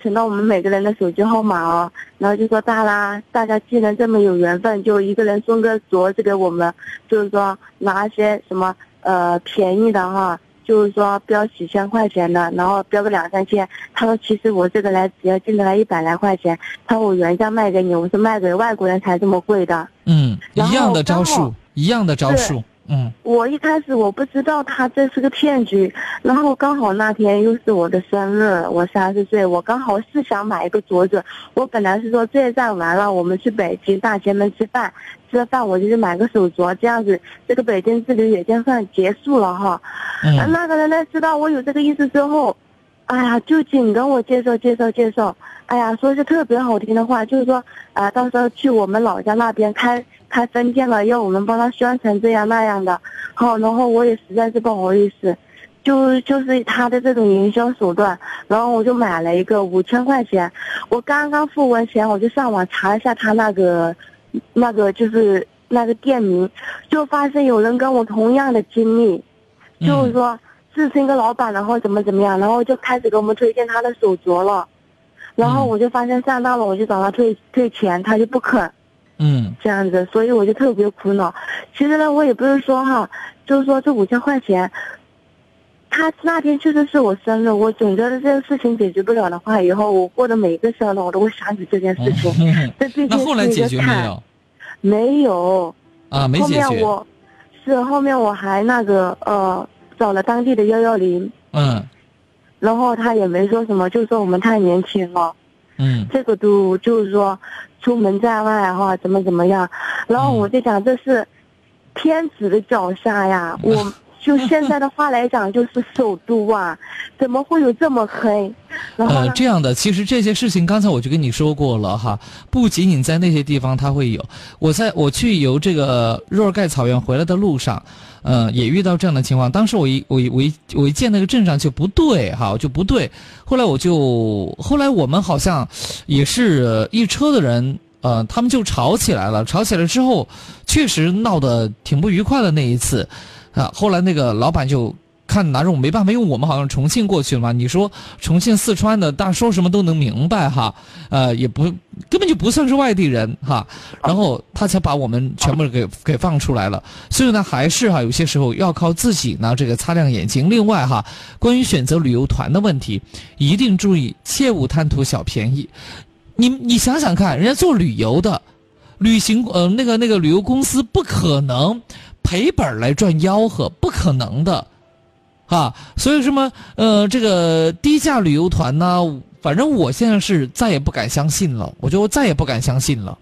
存到我们每个人的手机号码哦，然后就说大啦，大家既然这么有缘分，就一个人送个镯子给我们，就是说拿一些什么呃便宜的哈。就是说标几千块钱的，然后标个两三千。他说其实我这个来只要进得来一百来块钱，他说我原价卖给你，我是卖给外国人才这么贵的。嗯，一样的招数，一样的招数。嗯我一开始我不知道他这是个骗局，然后刚好那天又是我的生日，我三十岁，我刚好是想买一个镯子。我本来是说这一站完了，我们去北京大前门吃饭，吃了饭我就去买个手镯，这样子这个北京之旅也就算结束了哈。嗯那个人呢知道我有这个意思之后，哎呀，就紧跟我介绍介绍介绍，哎呀，说句特别好听的话，就是说啊、到时候去我们老家那边开开分店了，要我们帮他宣传这样那样的。好，然后我也实在是不好意思，就就是他的这种营销手段，然后我就买了一个五千块钱，我刚刚付完钱，我就上网查一下他那个那个就是那个店名，就发现有人跟我同样的经历，就是说自称一个老板，然后怎么怎么样，然后就开始给我们推荐他的手镯了，然后我就发现上当了，我就找他退退钱，他就不肯。嗯这样子，所以我就特别苦恼。其实呢，我也不是说哈，就是说这五千块钱，他那天确实是我生日，我总觉得这个事情解决不了的话，以后我过的每一个生日，我都会想起这件事情。这毕竟那后来是一个解决没坎有？没有。啊，没后解决。面我是后面我还那个呃找了当地的幺幺零，嗯然后他也没说什么，就说我们太年轻了。嗯这个都就是说出门在外哈，怎么怎么样，然后我就想这是天子的脚下呀，我就现在的话来讲就是首都啊，怎么会有这么黑？然后呃，这样的，其实这些事情刚才我就跟你说过了哈，不仅仅在那些地方它会有，我在我去游这个若尔盖草原回来的路上，嗯，也遇到这样的情况。当时我一我一我一我一见那个镇上就不对哈，就不对。后来我就后来我们好像也是一车的人。呃，他们就吵起来了，吵起来之后，确实闹得挺不愉快的那一次，啊，后来那个老板就看拿着我没办法，因为我们好像重庆过去了嘛。你说重庆、四川的，大家说什么都能明白哈，呃，也不根本就不算是外地人哈。然后他才把我们全部给给放出来了。所以呢，还是哈，有些时候要靠自己呢，这个擦亮眼睛。另外哈，关于选择旅游团的问题，一定注意，切勿贪图小便宜。你你想想看，人家做旅游的，旅行呃那个那个旅游公司不可能赔本儿来赚吆喝，不可能的，啊，所以什么呃这个低价旅游团呢，反正我现在是再也不敢相信了，我觉得我再也不敢相信了，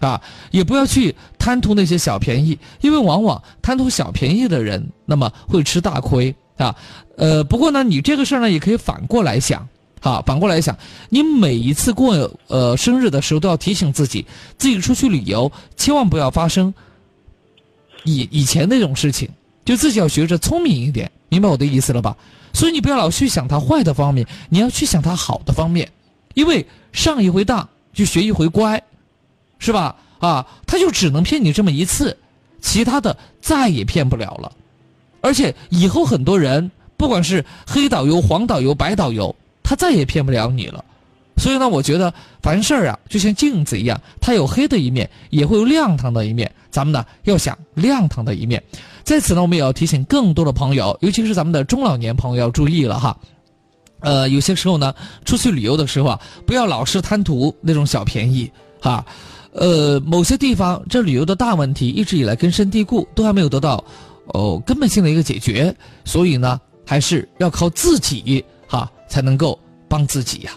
啊，也不要去贪图那些小便宜，因为往往贪图小便宜的人，那么会吃大亏。啊，呃，不过呢，你这个事儿呢，也可以反过来想。好，反过来想，你每一次过呃生日的时候，都要提醒自己，自己出去旅游，千万不要发生以以前那种事情，就自己要学着聪明一点，明白我的意思了吧？所以你不要老去想他坏的方面，你要去想他好的方面，因为上一回当就学一回乖，是吧？啊，他就只能骗你这么一次，其他的再也骗不了了。而且以后很多人，不管是黑导游、黄导游、白导游，他再也骗不了你了。所以呢，我觉得凡事啊，就像镜子一样，它有黑的一面，也会有亮堂的一面。咱们呢要想亮堂的一面。在此呢，我们也要提醒更多的朋友，尤其是咱们的中老年朋友要注意了哈。呃，有些时候呢，出去旅游的时候啊，不要老是贪图那种小便宜哈。呃，某些地方这旅游的大问题一直以来根深蒂固，都还没有得到哦根本性的一个解决，所以呢，还是要靠自己哈才能够帮自己呀。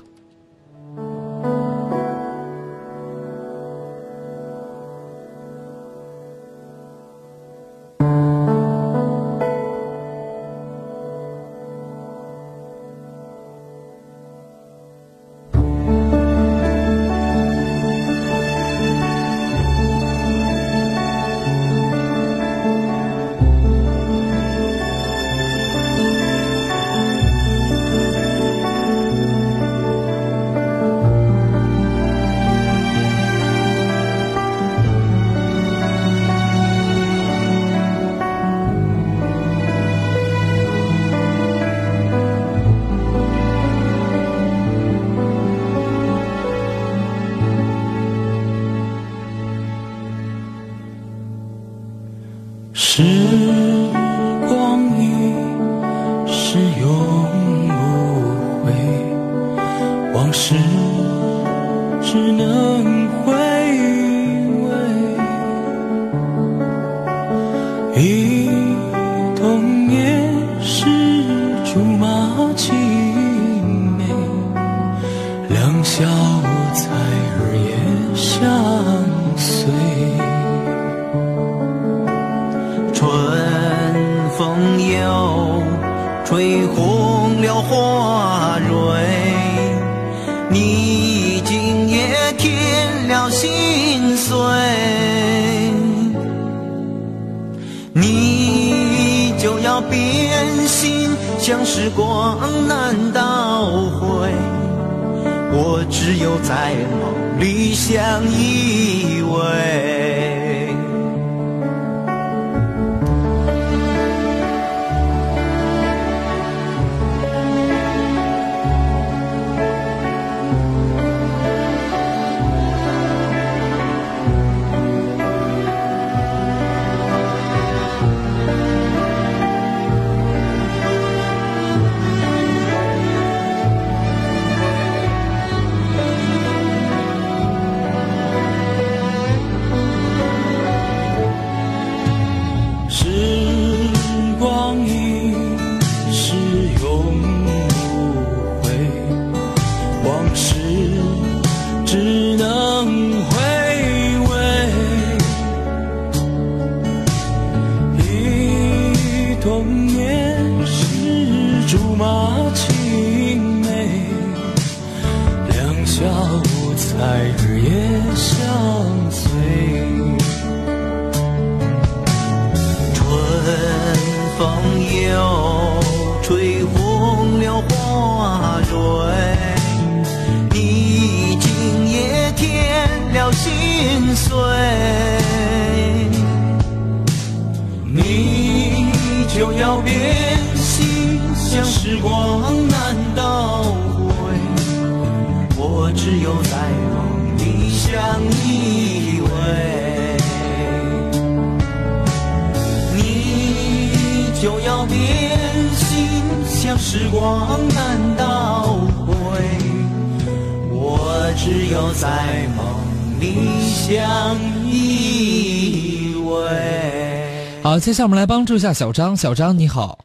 接下来我们来帮助一下小张。小张你好，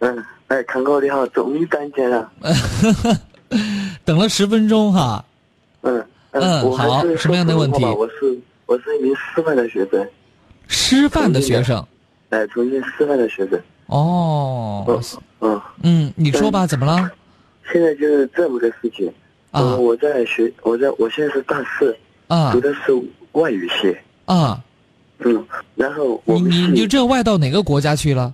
嗯，哎，康哥你好，终于等见了。等了十分钟哈。嗯嗯好什么样的问题我是我是一名师范的学生，师范的学生。哎，重庆师范的学生。哦，嗯，嗯，你说吧，怎么了？现在就是这么个事情。啊嗯我在学，我在我现在是大四，啊读的是外语系。啊，嗯，然后我你们你你这外到哪个国家去了？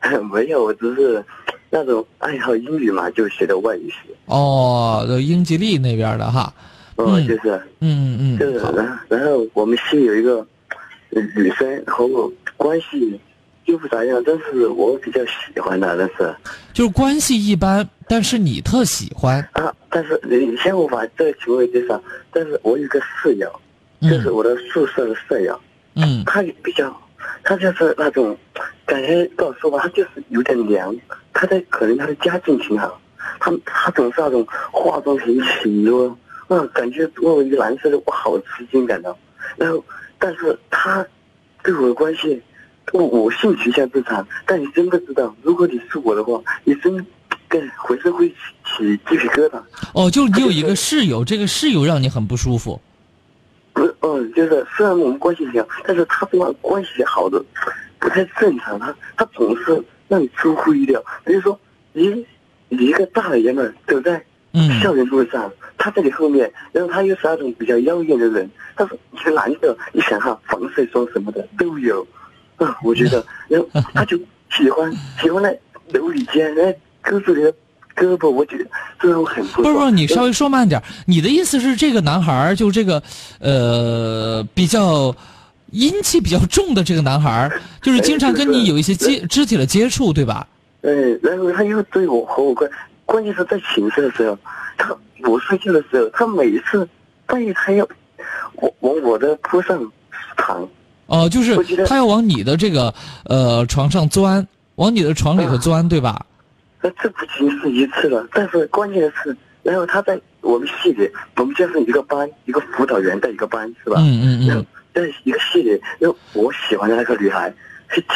没有，我只是那种爱好英语嘛，就学的外语系。哦，英吉利那边的哈。嗯，就是，嗯嗯就是，然后然后我们系有一个呃女生和我关系就不咋样，但是我比较喜欢她，但是就是关系一般，但是你特喜欢。啊，但是你先我把这个情况介绍，但是我有个室友，就是我的宿舍的舍友，嗯，他也比较，他就是那种，感觉跟我说吧，他就是有点凉，他的可能他的家境挺好，他他总是那种化妆品起多，啊，感觉作为一个男生的我好吃惊感到，然后但是他对我的关系，我我性取向正常，但你真的知道，如果你是我的话，你真跟浑身会起起鸡皮疙瘩。哦，就是你有一个室友，这个室友让你很不舒服。不是，嗯，就是虽然我们关系挺好，但是他跟我关系好的不太正常，他他总是让你出乎意料。比如说，一你一个大爷们走在校园路上，他在你后面，然后他又是那种比较妖艳的人，他说你是男的，你想哈防晒霜什么的都有，啊，我觉得，然后他就喜欢喜欢在楼里间，哎，勾住你的胳膊，我觉得这让我很不不是不是，你稍微说慢点。你的意思是这个男孩儿就这个呃比较阴气比较重的这个男孩儿，就是经常跟你有一些接肢体的接触，对吧？嗯，然后他又对我和我关，关键是在寝室的时候，他我睡觉的时候，他每次半夜他要我往我的铺上躺，哦、就是他要往你的这个呃床上钻，往你的床里头钻，对吧？那这不仅是一次了，但是关键的是，然后他在我们系里，我们就是一个班，一个辅导员带一个班，是吧？嗯嗯然后在一个系里，然后我喜欢的那个女孩，是挺，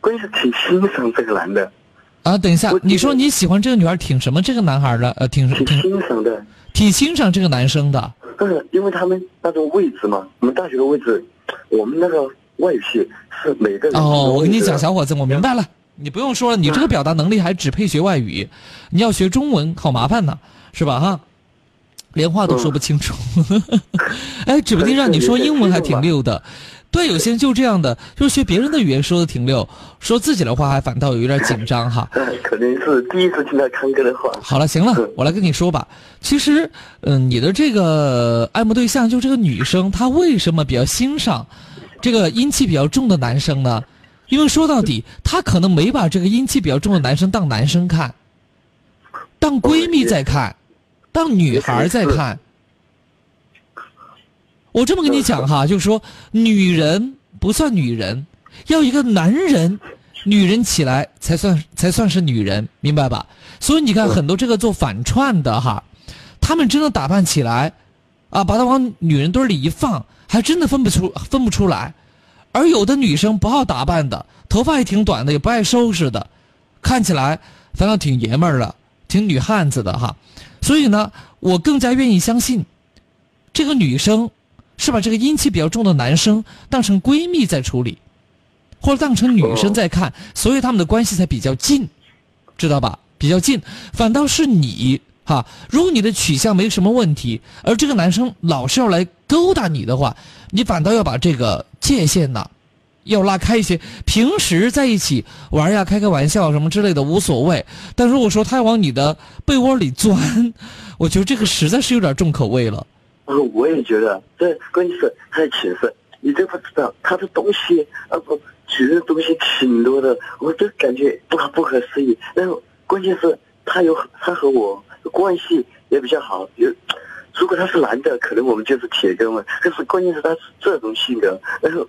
关键是挺欣赏这个男的。啊，等一下，你说你喜欢这个女孩挺什么？这个男孩的？呃，挺挺欣赏的，挺欣赏这个男生的。嗯，因为他们那种位置嘛，我们大学的位置，我们那个外语系是每个人。哦，我跟你讲，小伙子，我明白了，你不用说了，你这个表达能力还只配学外语，你要学中文好麻烦呢，是吧？哈。连话都说不清楚，哎，指不定让你说英文还挺溜的。对，有些人就这样的，就是学别人的语言说的挺溜，说自己的话还反倒有点紧张哈。可能是第一次听到康哥的话。好了，行了，我来跟你说吧。其实，嗯，你的这个爱慕对象就这个女生，她为什么比较欣赏这个阴气比较重的男生呢？因为说到底，她可能没把这个阴气比较重的男生当男生看，当闺蜜在看。当女孩在看，我这么跟你讲哈，就是说，女人不算女人，要一个男人，女人起来才算才算是女人，明白吧？所以你看，很多这个做反串的哈，他们真的打扮起来，啊，把它往女人堆里一放，还真的分不出分不出来。而有的女生不好打扮的，头发也挺短的，也不爱收拾的，看起来反倒挺爷们儿的，挺女汉子的哈。所以呢，我更加愿意相信，这个女生是把这个阴气比较重的男生当成闺蜜在处理，或者当成女生在看，所以他们的关系才比较近，知道吧？比较近。反倒是你哈，如果你的取向没什么问题，而这个男生老是要来勾搭你的话，你反倒要把这个界限呢。要拉开一些，平时在一起玩呀，开开玩笑什么之类的无所谓。但如果说他要往你的被窝里钻，我觉得这个实在是有点重口味了。嗯，我也觉得，这关键是他在寝室，你都不知道他的东西啊不，举的东西挺多的，我就感觉不不可思议。然后关键是他有他和我关系也比较好，有如果他是男的，可能我们就是铁哥们。但是关键是他是这种性格，然后。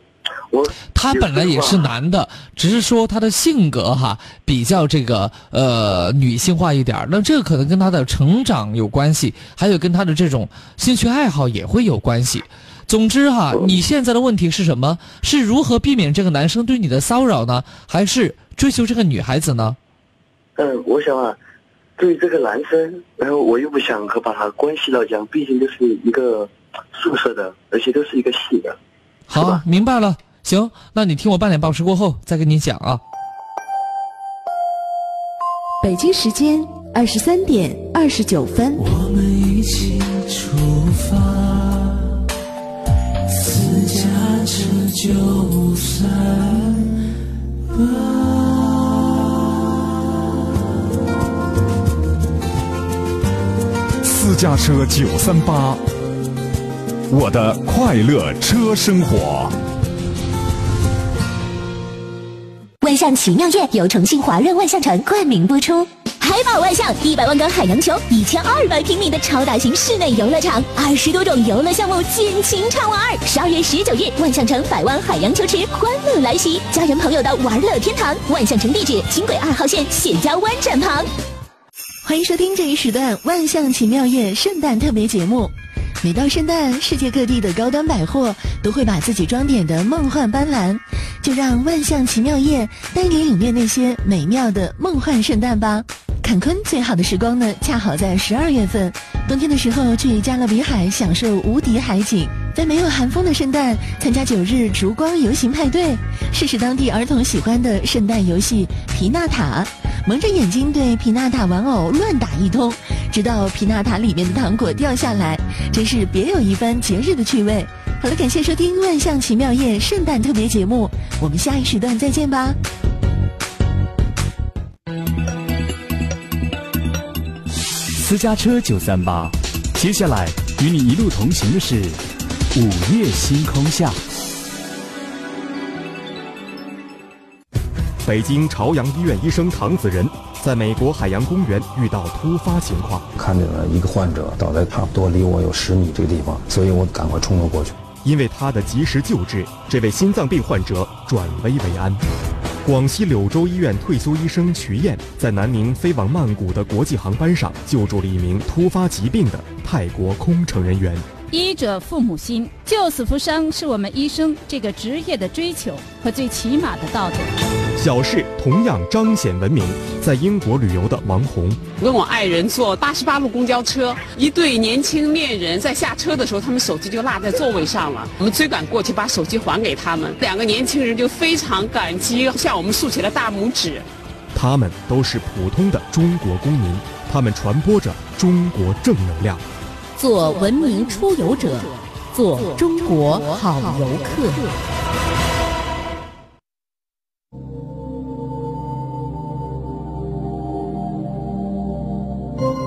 我他本来也是男的，只是说他的性格哈比较这个呃女性化一点那这个可能跟他的成长有关系，还有跟他的这种兴趣爱好也会有关系。总之哈，你现在的问题是什么？是如何避免这个男生对你的骚扰呢？还是追求这个女孩子呢？嗯，我想啊，对这个男生，然后我又不想和把他关系到讲，毕竟都是一个宿舍的，而且都是一个系的。好，明白了。行，那你听我半点报时过后再跟你讲啊。北京时间二十三点二十九分。我们一起出发，私家车九三家车九三八。我的快乐车生活。万象奇妙夜由重庆华润万象城冠名播出。海宝万象一百万个海洋球，一千二百平米的超大型室内游乐场，二十多种游乐项目尽情畅玩。十二月十九日，万象城百万海洋球池欢乐来袭，家人朋友的玩乐天堂。万象城地址：轻轨二号线谢家湾站旁。欢迎收听这一时段《万象奇妙夜》圣诞特别节目。每到圣诞，世界各地的高端百货都会把自己装点的梦幻斑斓，就让万象奇妙夜带你领略那些美妙的梦幻圣诞吧。坎昆最好的时光呢，恰好在十二月份，冬天的时候去加勒比海享受无敌海景，在没有寒风的圣诞，参加九日烛光游行派对，试试当地儿童喜欢的圣诞游戏皮纳塔，蒙着眼睛对皮纳塔玩偶乱打一通。直到皮纳塔里面的糖果掉下来，真是别有一番节日的趣味。好了，感谢收听《万象奇妙夜》圣诞特别节目，我们下一时段再见吧。私家车九三八，接下来与你一路同行的是午夜星空下。北京朝阳医院医生唐子仁。在美国海洋公园遇到突发情况，看见了一个患者倒在差不多离我有十米这个地方，所以我赶快冲了过去。因为他的及时救治，这位心脏病患者转危为安。广西柳州医院退休医生瞿燕在南宁飞往曼谷的国际航班上救助了一名突发疾病的泰国空乘人员。医者父母心，救死扶伤是我们医生这个职业的追求和最起码的道德。小事同样彰显文明。在英国旅游的王红，跟我爱人坐八十八路公交车，一对年轻恋人在下车的时候，他们手机就落在座位上了。我们追赶过去，把手机还给他们。两个年轻人就非常感激，向我们竖起了大拇指。他们都是普通的中国公民，他们传播着中国正能量。做文明出游者，做中国好游客。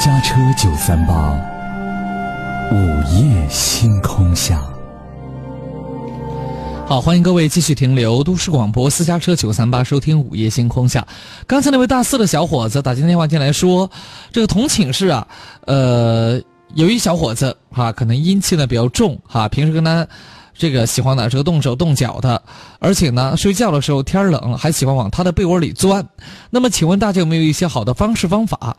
家车九三八，午夜星空下。好，欢迎各位继续停留都市广播私家车九三八，收听午夜星空下。刚才那位大四的小伙子打进电话进来说，这个同寝室啊，呃，有一小伙子哈，可能阴气呢比较重哈，平时跟他这个喜欢呢这个动手动脚的，而且呢睡觉的时候天冷还喜欢往他的被窝里钻。那么，请问大家有没有一些好的方式方法？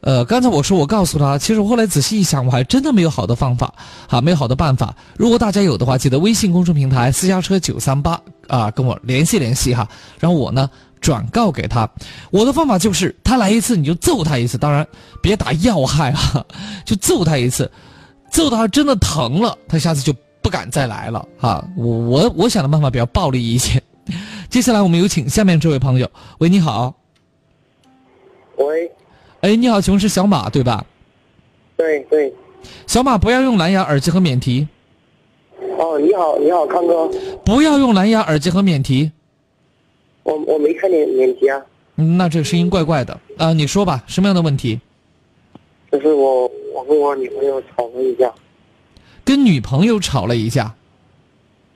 呃，刚才我说，我告诉他，其实我后来仔细一想，我还真的没有好的方法，哈，没有好的办法。如果大家有的话，记得微信公众平台私家车九三八啊，跟我联系联系哈，然后我呢转告给他。我的方法就是，他来一次你就揍他一次，当然别打要害啊，就揍他一次，揍他真的疼了，他下次就不敢再来了哈。我我我想的办法比较暴力一些。接下来我们有请下面这位朋友，喂，你好。喂。哎，你好，请问是小马对吧？对对，小马不要用蓝牙耳机和免提。哦，你好，你好，康哥。不要用蓝牙耳机和免提。我我没看见免提啊。嗯，那这个声音怪怪的啊，你说吧，什么样的问题？就是我我跟我女朋友吵了一架。跟女朋友吵了一架。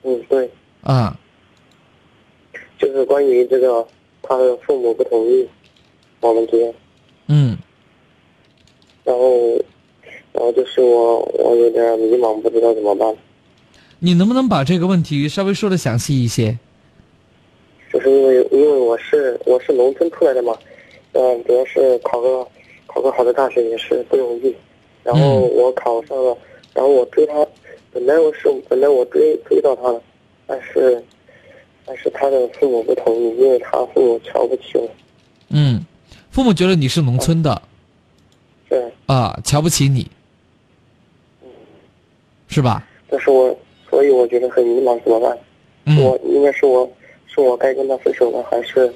嗯，对。啊。就是关于这个，他的父母不同意，我们结。嗯，然后，然后就是我，我有点迷茫，不知道怎么办。你能不能把这个问题稍微说的详细一些？就是因为，因为我是我是农村出来的嘛，嗯，主要是考个考个好的大学也是不容易。然后我考上了，然后我追他，本来我是本来我追追到他了，但是，但是他的父母不同意，因为他父母瞧不起我。嗯。父母觉得你是农村的，对啊，瞧不起你，是吧？但是我，所以我觉得很迷茫，怎么办？我应该是我，是我该跟他分手了，还是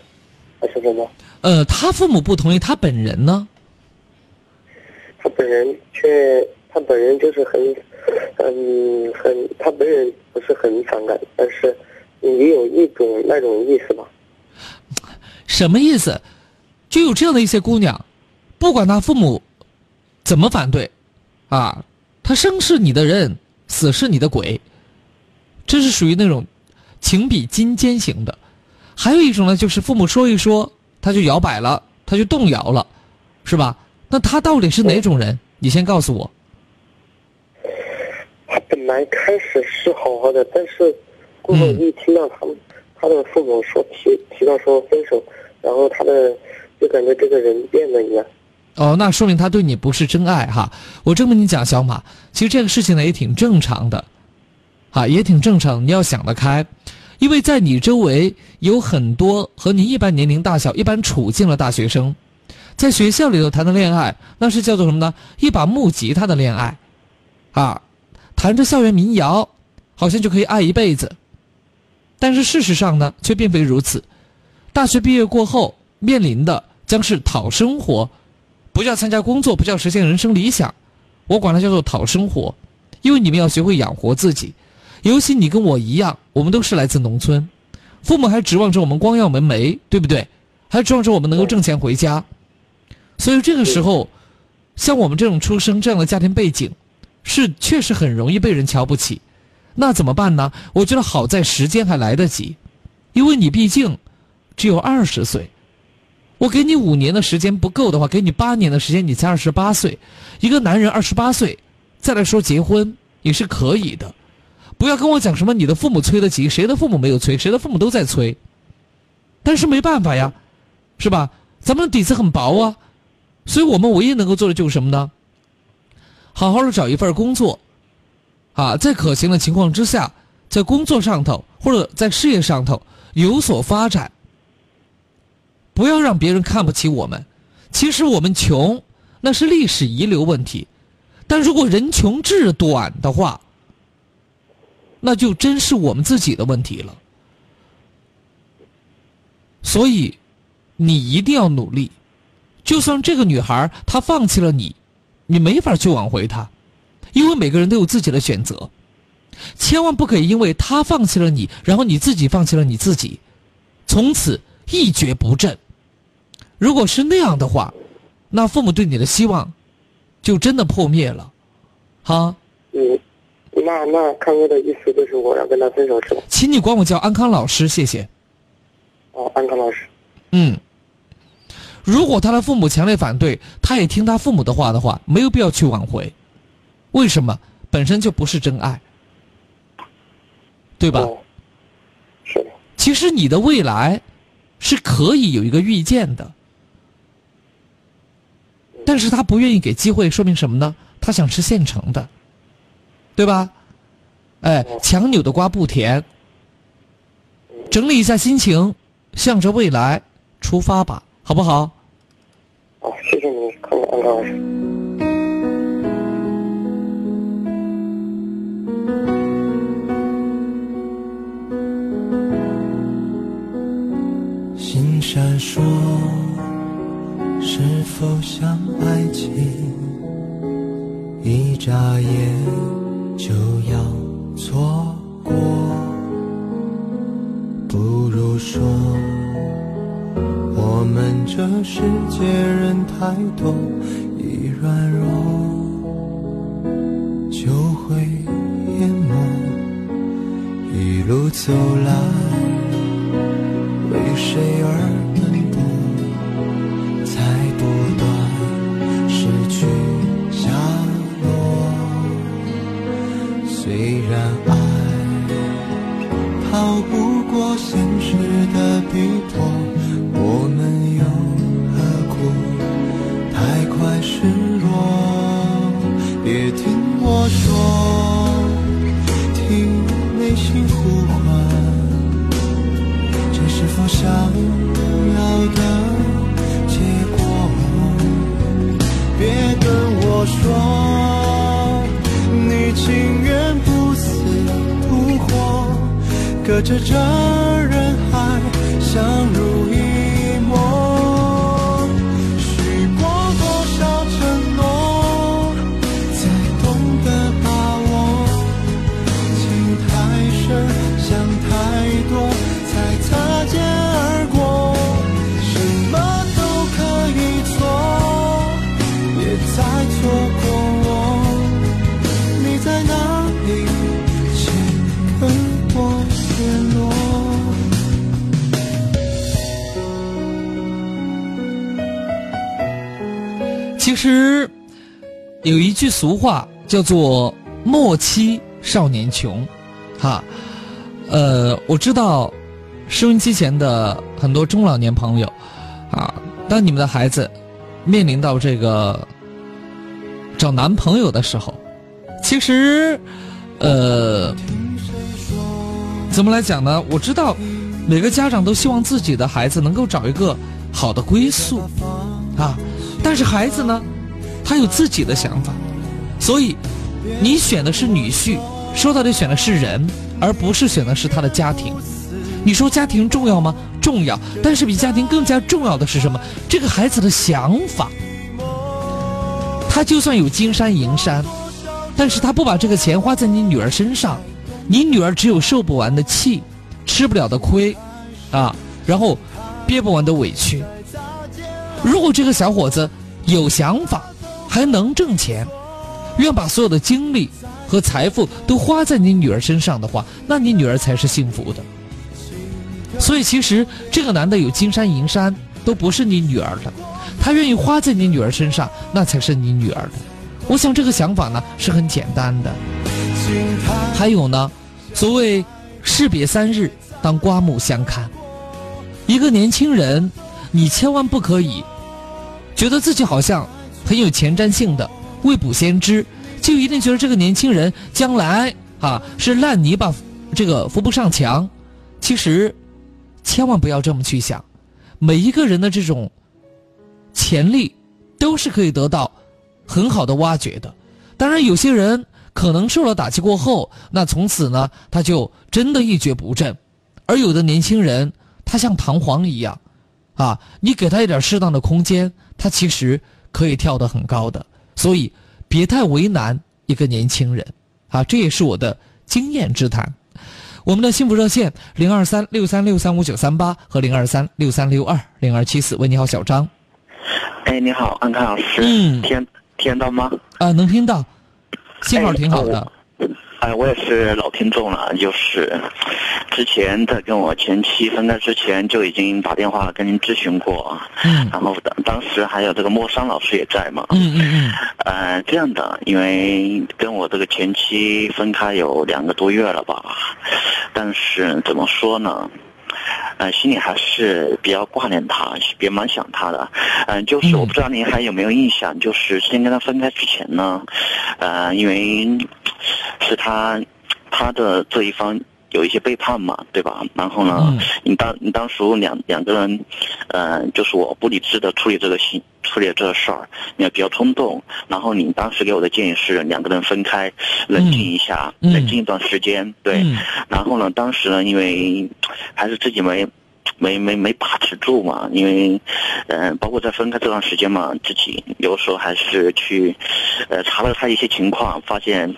还是什么？呃，他父母不同意，他本人呢？他本人却，他本人就是很，嗯，很，他本人不是很反感，但是也有一种那种意思吧？什么意思？就有这样的一些姑娘，不管她父母怎么反对，啊，她生是你的人，死是你的鬼，这是属于那种情比金坚型的。还有一种呢，就是父母说一说，他就摇摆了，他就动摇了，是吧？那他到底是哪种人？你先告诉我。他本来开始是好好的，但是过后一听到他们他的父母说提提到说分手，然后他的。就感觉这个人变了一样。哦，那说明他对你不是真爱哈。我这么跟你讲，小马，其实这个事情呢也挺正常的，啊，也挺正常。你要想得开，因为在你周围有很多和你一般年龄大小、一般处境的大学生，在学校里头谈的恋爱，那是叫做什么呢？一把木吉他的恋爱，啊，弹着校园民谣，好像就可以爱一辈子。但是事实上呢，却并非如此。大学毕业过后。面临的将是讨生活，不叫参加工作，不叫实现人生理想，我管它叫做讨生活，因为你们要学会养活自己。尤其你跟我一样，我们都是来自农村，父母还指望着我们光耀门楣，对不对？还指望着我们能够挣钱回家。所以这个时候，像我们这种出生这样的家庭背景，是确实很容易被人瞧不起。那怎么办呢？我觉得好在时间还来得及，因为你毕竟只有二十岁。我给你五年的时间不够的话，给你八年的时间，你才二十八岁。一个男人二十八岁再来说结婚也是可以的。不要跟我讲什么你的父母催得急，谁的父母没有催？谁的父母都在催。但是没办法呀，是吧？咱们底子很薄啊，所以我们唯一能够做的就是什么呢？好好的找一份工作，啊，在可行的情况之下，在工作上头或者在事业上头有所发展。不要让别人看不起我们。其实我们穷，那是历史遗留问题。但如果人穷志短的话，那就真是我们自己的问题了。所以，你一定要努力。就算这个女孩她放弃了你，你没法去挽回她，因为每个人都有自己的选择。千万不可以因为她放弃了你，然后你自己放弃了你自己，从此一蹶不振。如果是那样的话，那父母对你的希望就真的破灭了，哈。嗯，那那康哥的意思就是我要跟他分手是吧？请你管我叫安康老师，谢谢。哦，安康老师。嗯，如果他的父母强烈反对，他也听他父母的话的话，没有必要去挽回。为什么？本身就不是真爱，对吧？是的。其实你的未来是可以有一个预见的。但是他不愿意给机会，说明什么呢？他想吃现成的，对吧？哎，强扭的瓜不甜。整理一下心情，向着未来出发吧，好不好？好，谢谢你，康安老师。心闪烁。是否像爱情，一眨眼就要错过？不如说，我们这世界人太多，一软弱就会淹没。一路走来，为谁而？然爱逃不隔着这人海，相濡其实有一句俗话叫做“莫欺少年穷”，哈，呃，我知道收音机前的很多中老年朋友啊，当你们的孩子面临到这个找男朋友的时候，其实，呃。怎么来讲呢？我知道，每个家长都希望自己的孩子能够找一个好的归宿，啊，但是孩子呢，他有自己的想法，所以你选的是女婿，说到底选的是人，而不是选的是他的家庭。你说家庭重要吗？重要，但是比家庭更加重要的是什么？这个孩子的想法。他就算有金山银山，但是他不把这个钱花在你女儿身上。你女儿只有受不完的气，吃不了的亏，啊，然后憋不完的委屈。如果这个小伙子有想法，还能挣钱，愿把所有的精力和财富都花在你女儿身上的话，那你女儿才是幸福的。所以，其实这个男的有金山银山都不是你女儿的，他愿意花在你女儿身上，那才是你女儿的。我想这个想法呢是很简单的。还有呢，所谓士别三日，当刮目相看。一个年轻人，你千万不可以觉得自己好像很有前瞻性的未卜先知，就一定觉得这个年轻人将来啊是烂泥巴，这个扶不上墙。其实。千万不要这么去想，每一个人的这种潜力都是可以得到很好的挖掘的。当然，有些人可能受了打击过后，那从此呢他就真的一蹶不振。而有的年轻人，他像弹簧一样，啊，你给他一点适当的空间，他其实可以跳得很高的。所以，别太为难一个年轻人，啊，这也是我的经验之谈。我们的幸福热线零二三六三六三五九三八和零二三六三六二零二七四。喂，你好，小张。哎，你好，安康老师。嗯。听听到吗？啊，能听到，信号挺好的。哎，我也是老听众了，就是之前在跟我前妻分开之前就已经打电话跟您咨询过，嗯，然后当当时还有这个莫桑老师也在嘛，嗯嗯嗯，呃，这样的，因为跟我这个前妻分开有两个多月了吧，但是怎么说呢？呃，心里还是比较挂念他，也蛮想他的。嗯，就是我不知道您还有没有印象，就是之前跟他分开之前呢，呃，因为是他他的这一方有一些背叛嘛，对吧？然后呢，你当你当时两两个人，呃，就是我不理智的处理这个事处理这个事儿，也比较冲动。然后你当时给我的建议是两个人分开，冷静一下，冷静一段时间，对。然后呢，当时呢，因为还是自己没。没没没把持住嘛，因为，嗯，包括在分开这段时间嘛，自己有时候还是去，呃，查了他一些情况，发现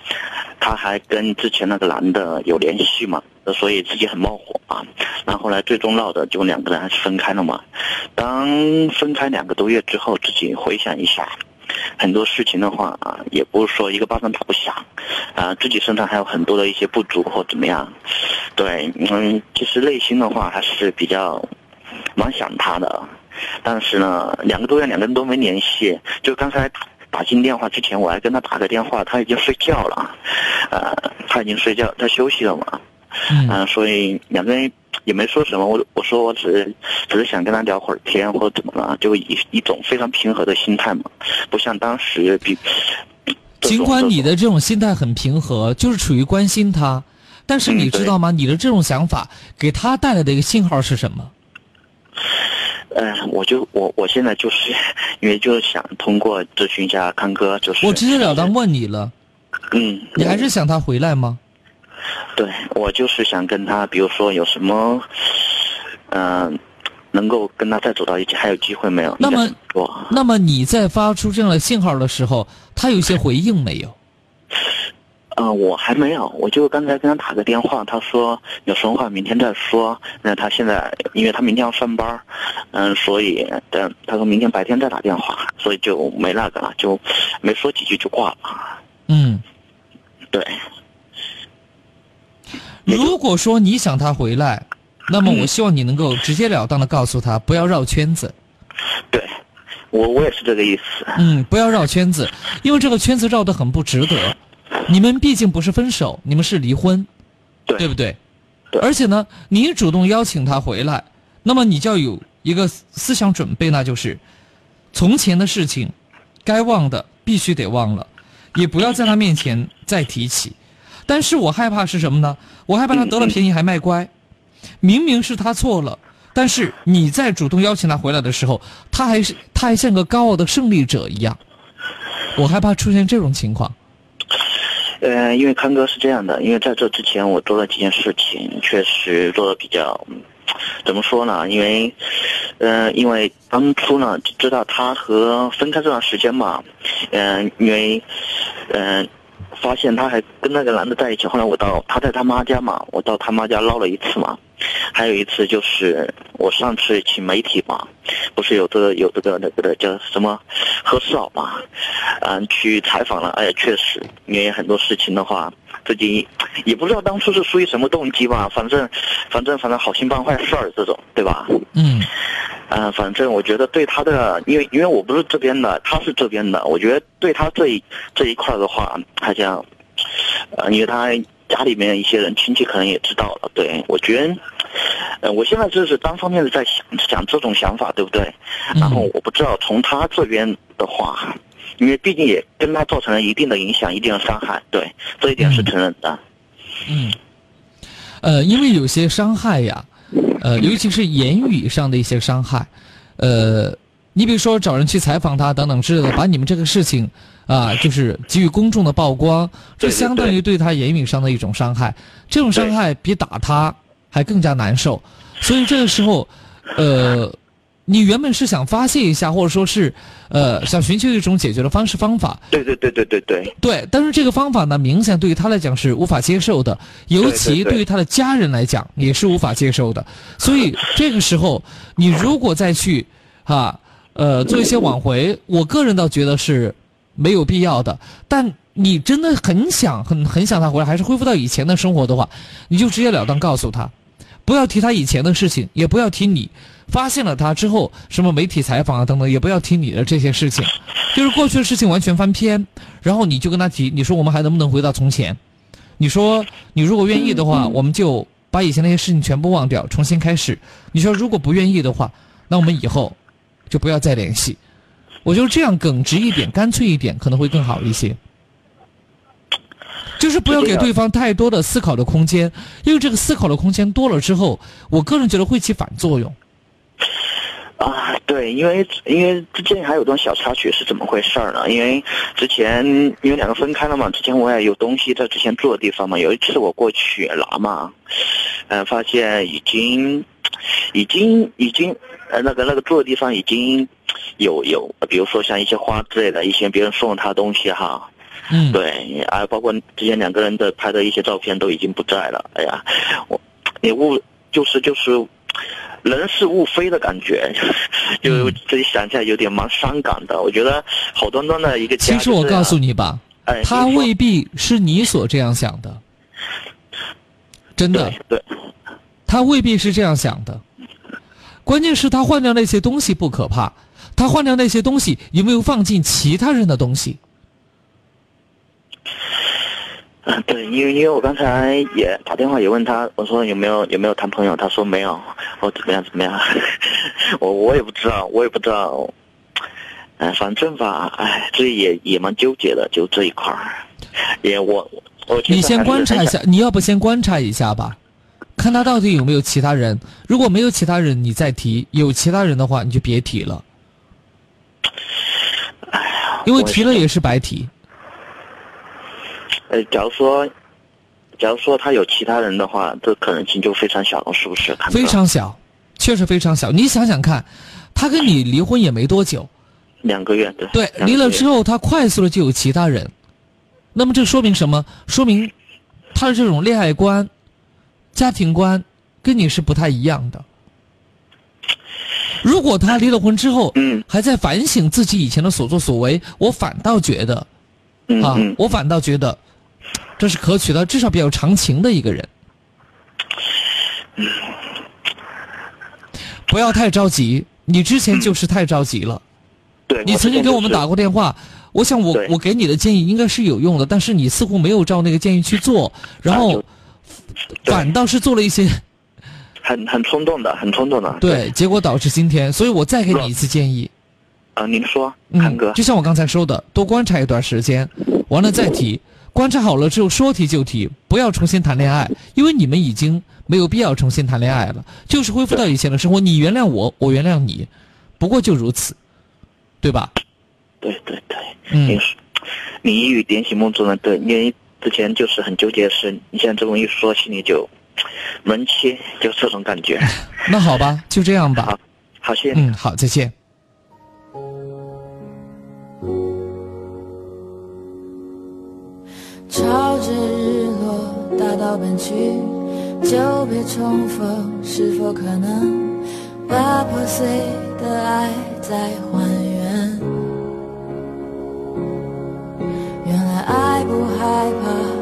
他还跟之前那个男的有联系嘛，所以自己很冒火啊。然后来最终闹的就两个人还是分开了嘛。当分开两个多月之后，自己回想一下。很多事情的话啊，也不是说一个巴掌打不响，啊，自己身上还有很多的一些不足或怎么样，对，嗯，其实内心的话还是比较蛮想他的，但是呢，两个多月两个人都没联系，就刚才打进电话之前我还跟他打个电话，他已经睡觉了，呃，他已经睡觉，他休息了嘛，嗯，所以两个人。也没说什么，我我说我只是只是想跟他聊会儿天或者怎么了，就以一种非常平和的心态嘛，不像当时比。尽管你的这种心态很平和，就是处于关心他，但是你知道吗？你的这种想法给他带来的一个信号是什么？嗯，我就我我现在就是 因为就是想通过咨询一下康哥，就是我直截了当问你了，嗯，你还是想他回来吗？对，我就是想跟他，比如说有什么，嗯，能够跟他再走到一起，还有机会没有？那么，那么你在发出这样的信号的时候，他有些回应没有？啊，我还没有，我就刚才跟他打个电话，他说有什么话明天再说。那他现在，因为他明天要上班，嗯，所以等他说明天白天再打电话，所以就没那个了，就没说几句就挂了。嗯，对。如果说你想他回来，那么我希望你能够直截了当的告诉他，不要绕圈子。对，我我也是这个意思。嗯，不要绕圈子，因为这个圈子绕得很不值得。你们毕竟不是分手，你们是离婚，对不对？对。而且呢，你主动邀请他回来，那么你就要有一个思想准备，那就是从前的事情，该忘的必须得忘了，也不要在他面前再提起。但是我害怕是什么呢？我害怕他得了便宜还卖乖，明明是他错了，但是你在主动邀请他回来的时候，他还是他还像个高傲的胜利者一样，我害怕出现这种情况。呃，因为康哥是这样的，因为在这之前我做了几件事情，确实做的比较，怎么说呢？因为，呃，因为当初呢知道他和分开这段时间嘛，嗯，因为，嗯。发现他还跟那个男的在一起，后来我到他在他妈家嘛，我到他妈家捞了一次嘛，还有一次就是我上次请媒体嘛，不是有这个有这个那个的叫什么何世宝嘛，嗯，去采访了，哎呀，确实，因为很多事情的话，自己也不知道当初是出于什么动机吧，反正反正反正好心办坏事儿这种，对吧？嗯。嗯，反正我觉得对他的，因为因为我不是这边的，他是这边的，我觉得对他这一这一块的话，好像，呃，因为他家里面一些人亲戚可能也知道了，对我觉得，呃，我现在就是单方面的在想想这种想法，对不对？然后我不知道从他这边的话，因为毕竟也跟他造成了一定的影响，一定的伤害，对，这一点是承认的。嗯，呃，因为有些伤害呀。呃，尤其是言语上的一些伤害，呃，你比如说找人去采访他等等之类的，把你们这个事情啊，就是给予公众的曝光，这相当于对他言语上的一种伤害。这种伤害比打他还更加难受，所以这个时候，呃。你原本是想发泄一下，或者说是，呃，想寻求一种解决的方式方法。对对对对对对。对，但是这个方法呢，明显对于他来讲是无法接受的，尤其对于他的家人来讲也是无法接受的。所以这个时候，你如果再去，哈，呃，做一些挽回，我个人倒觉得是没有必要的。但你真的很想、很很想他回来，还是恢复到以前的生活的话，你就直截了当告诉他，不要提他以前的事情，也不要提你。发现了他之后，什么媒体采访啊等等，也不要提你的这些事情，就是过去的事情完全翻篇，然后你就跟他提，你说我们还能不能回到从前？你说你如果愿意的话，我们就把以前那些事情全部忘掉，重新开始。你说如果不愿意的话，那我们以后就不要再联系。我觉得这样耿直一点、干脆一点，可能会更好一些。就是不要给对方太多的思考的空间，因为这个思考的空间多了之后，我个人觉得会起反作用。啊，对，因为因为之前还有段小插曲是怎么回事呢？因为之前因为两个分开了嘛，之前我也有东西在之前住的地方嘛，有一次我过去拿嘛，嗯，发现已经已经已经呃那个那个住的地方已经有有，比如说像一些花之类的一些别人送了他东西哈，嗯，对，啊，包括之前两个人的拍的一些照片都已经不在了，哎呀，我你物就是就是。人是物非的感觉，就自己想起来有点蛮伤感的。我觉得好端端的一个家，其实我告诉你吧，他未必是你所这样想的，真的，对，他未必是这样想的。关键是他换掉那些东西不可怕，他换掉那些东西有没有放进其他人的东西？嗯，对，因为因为我刚才也打电话也问他，我说有没有有没有谈朋友，他说没有，我怎么样怎么样，我我也不知道，我也不知道，哎，反正吧，哎，这也也蛮纠结的，就这一块儿，也我我你先观察一下，你要不先观察一下吧，看他到底有没有其他人，如果没有其他人，你再提；有其他人的话，你就别提了，哎呀，因为提了也是白提。呃，假如说，假如说他有其他人的话，这可能性就非常小了，是不是？非常小，确实非常小。你想想看，他跟你离婚也没多久，两个月，对。对，离了之后，他快速的就有其他人，那么这说明什么？说明他的这种恋爱观、家庭观跟你是不太一样的。如果他离了婚之后，嗯，还在反省自己以前的所作所为，我反倒觉得，啊，我反倒觉得。这是可取的，至少比较长情的一个人。不要太着急，你之前就是太着急了。对，你曾经给我们打过电话，我想我我给你的建议应该是有用的，但是你似乎没有照那个建议去做，然后反倒是做了一些很很冲动的、很冲动的。对，结果导致今天，所以我再给你一次建议。啊，您说，韩哥，就像我刚才说的，多观察一段时间，完了再提。观察好了之后，说提就提，不要重新谈恋爱，因为你们已经没有必要重新谈恋爱了，就是恢复到以前的生活。你原谅我，我原谅你，不过就如此，对吧？对对对，嗯，你一语点醒梦中人，对，因为之前就是很纠结的事，你现在这么一说，心里就门切，就这种感觉。那好吧，就这样吧。好，好，谢谢。嗯，好，再见。朝着日落，大道奔去，久别重逢，是否可能把破碎的爱再还原？原来爱不害怕。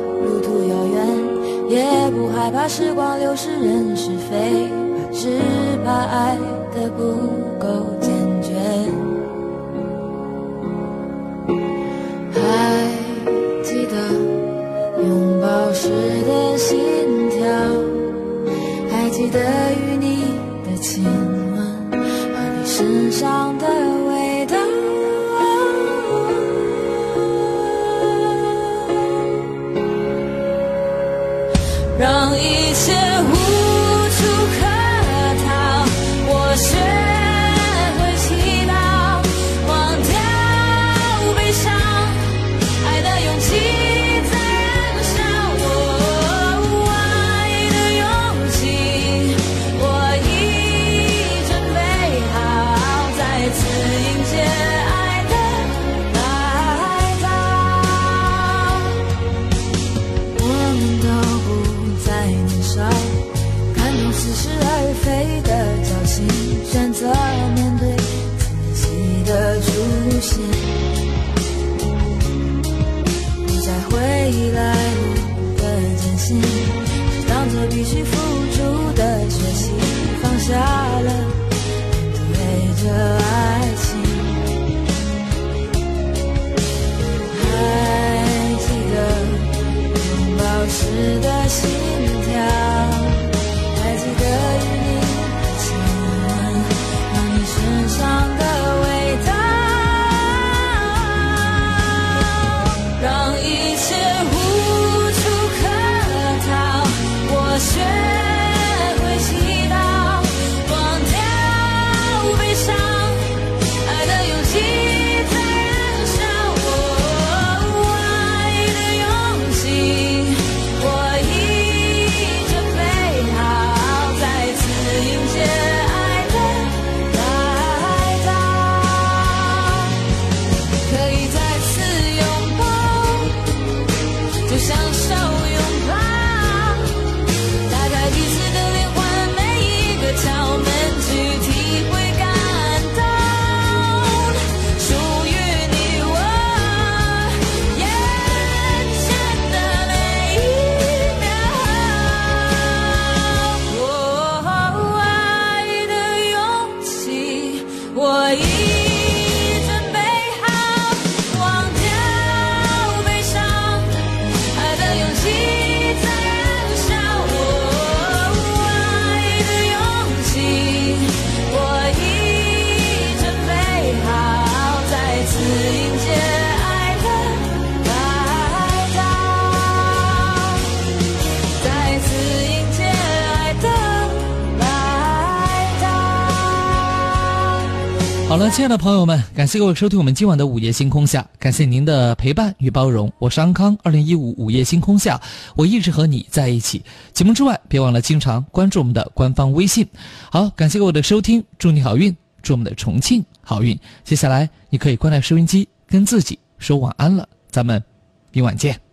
也不害怕时光流逝，人是非，只怕爱的不。亲爱的朋友们感谢各位收听我们今晚的午夜星空下感谢您的陪伴与包容。我是安康二零一五午夜星空下我一直和你在一起。节目之外别忘了经常关注我们的官方微信好感谢各位的收听祝你好运祝我们的重庆好运。接下来你可以关掉收音机跟自己说晚安了咱们明晚见。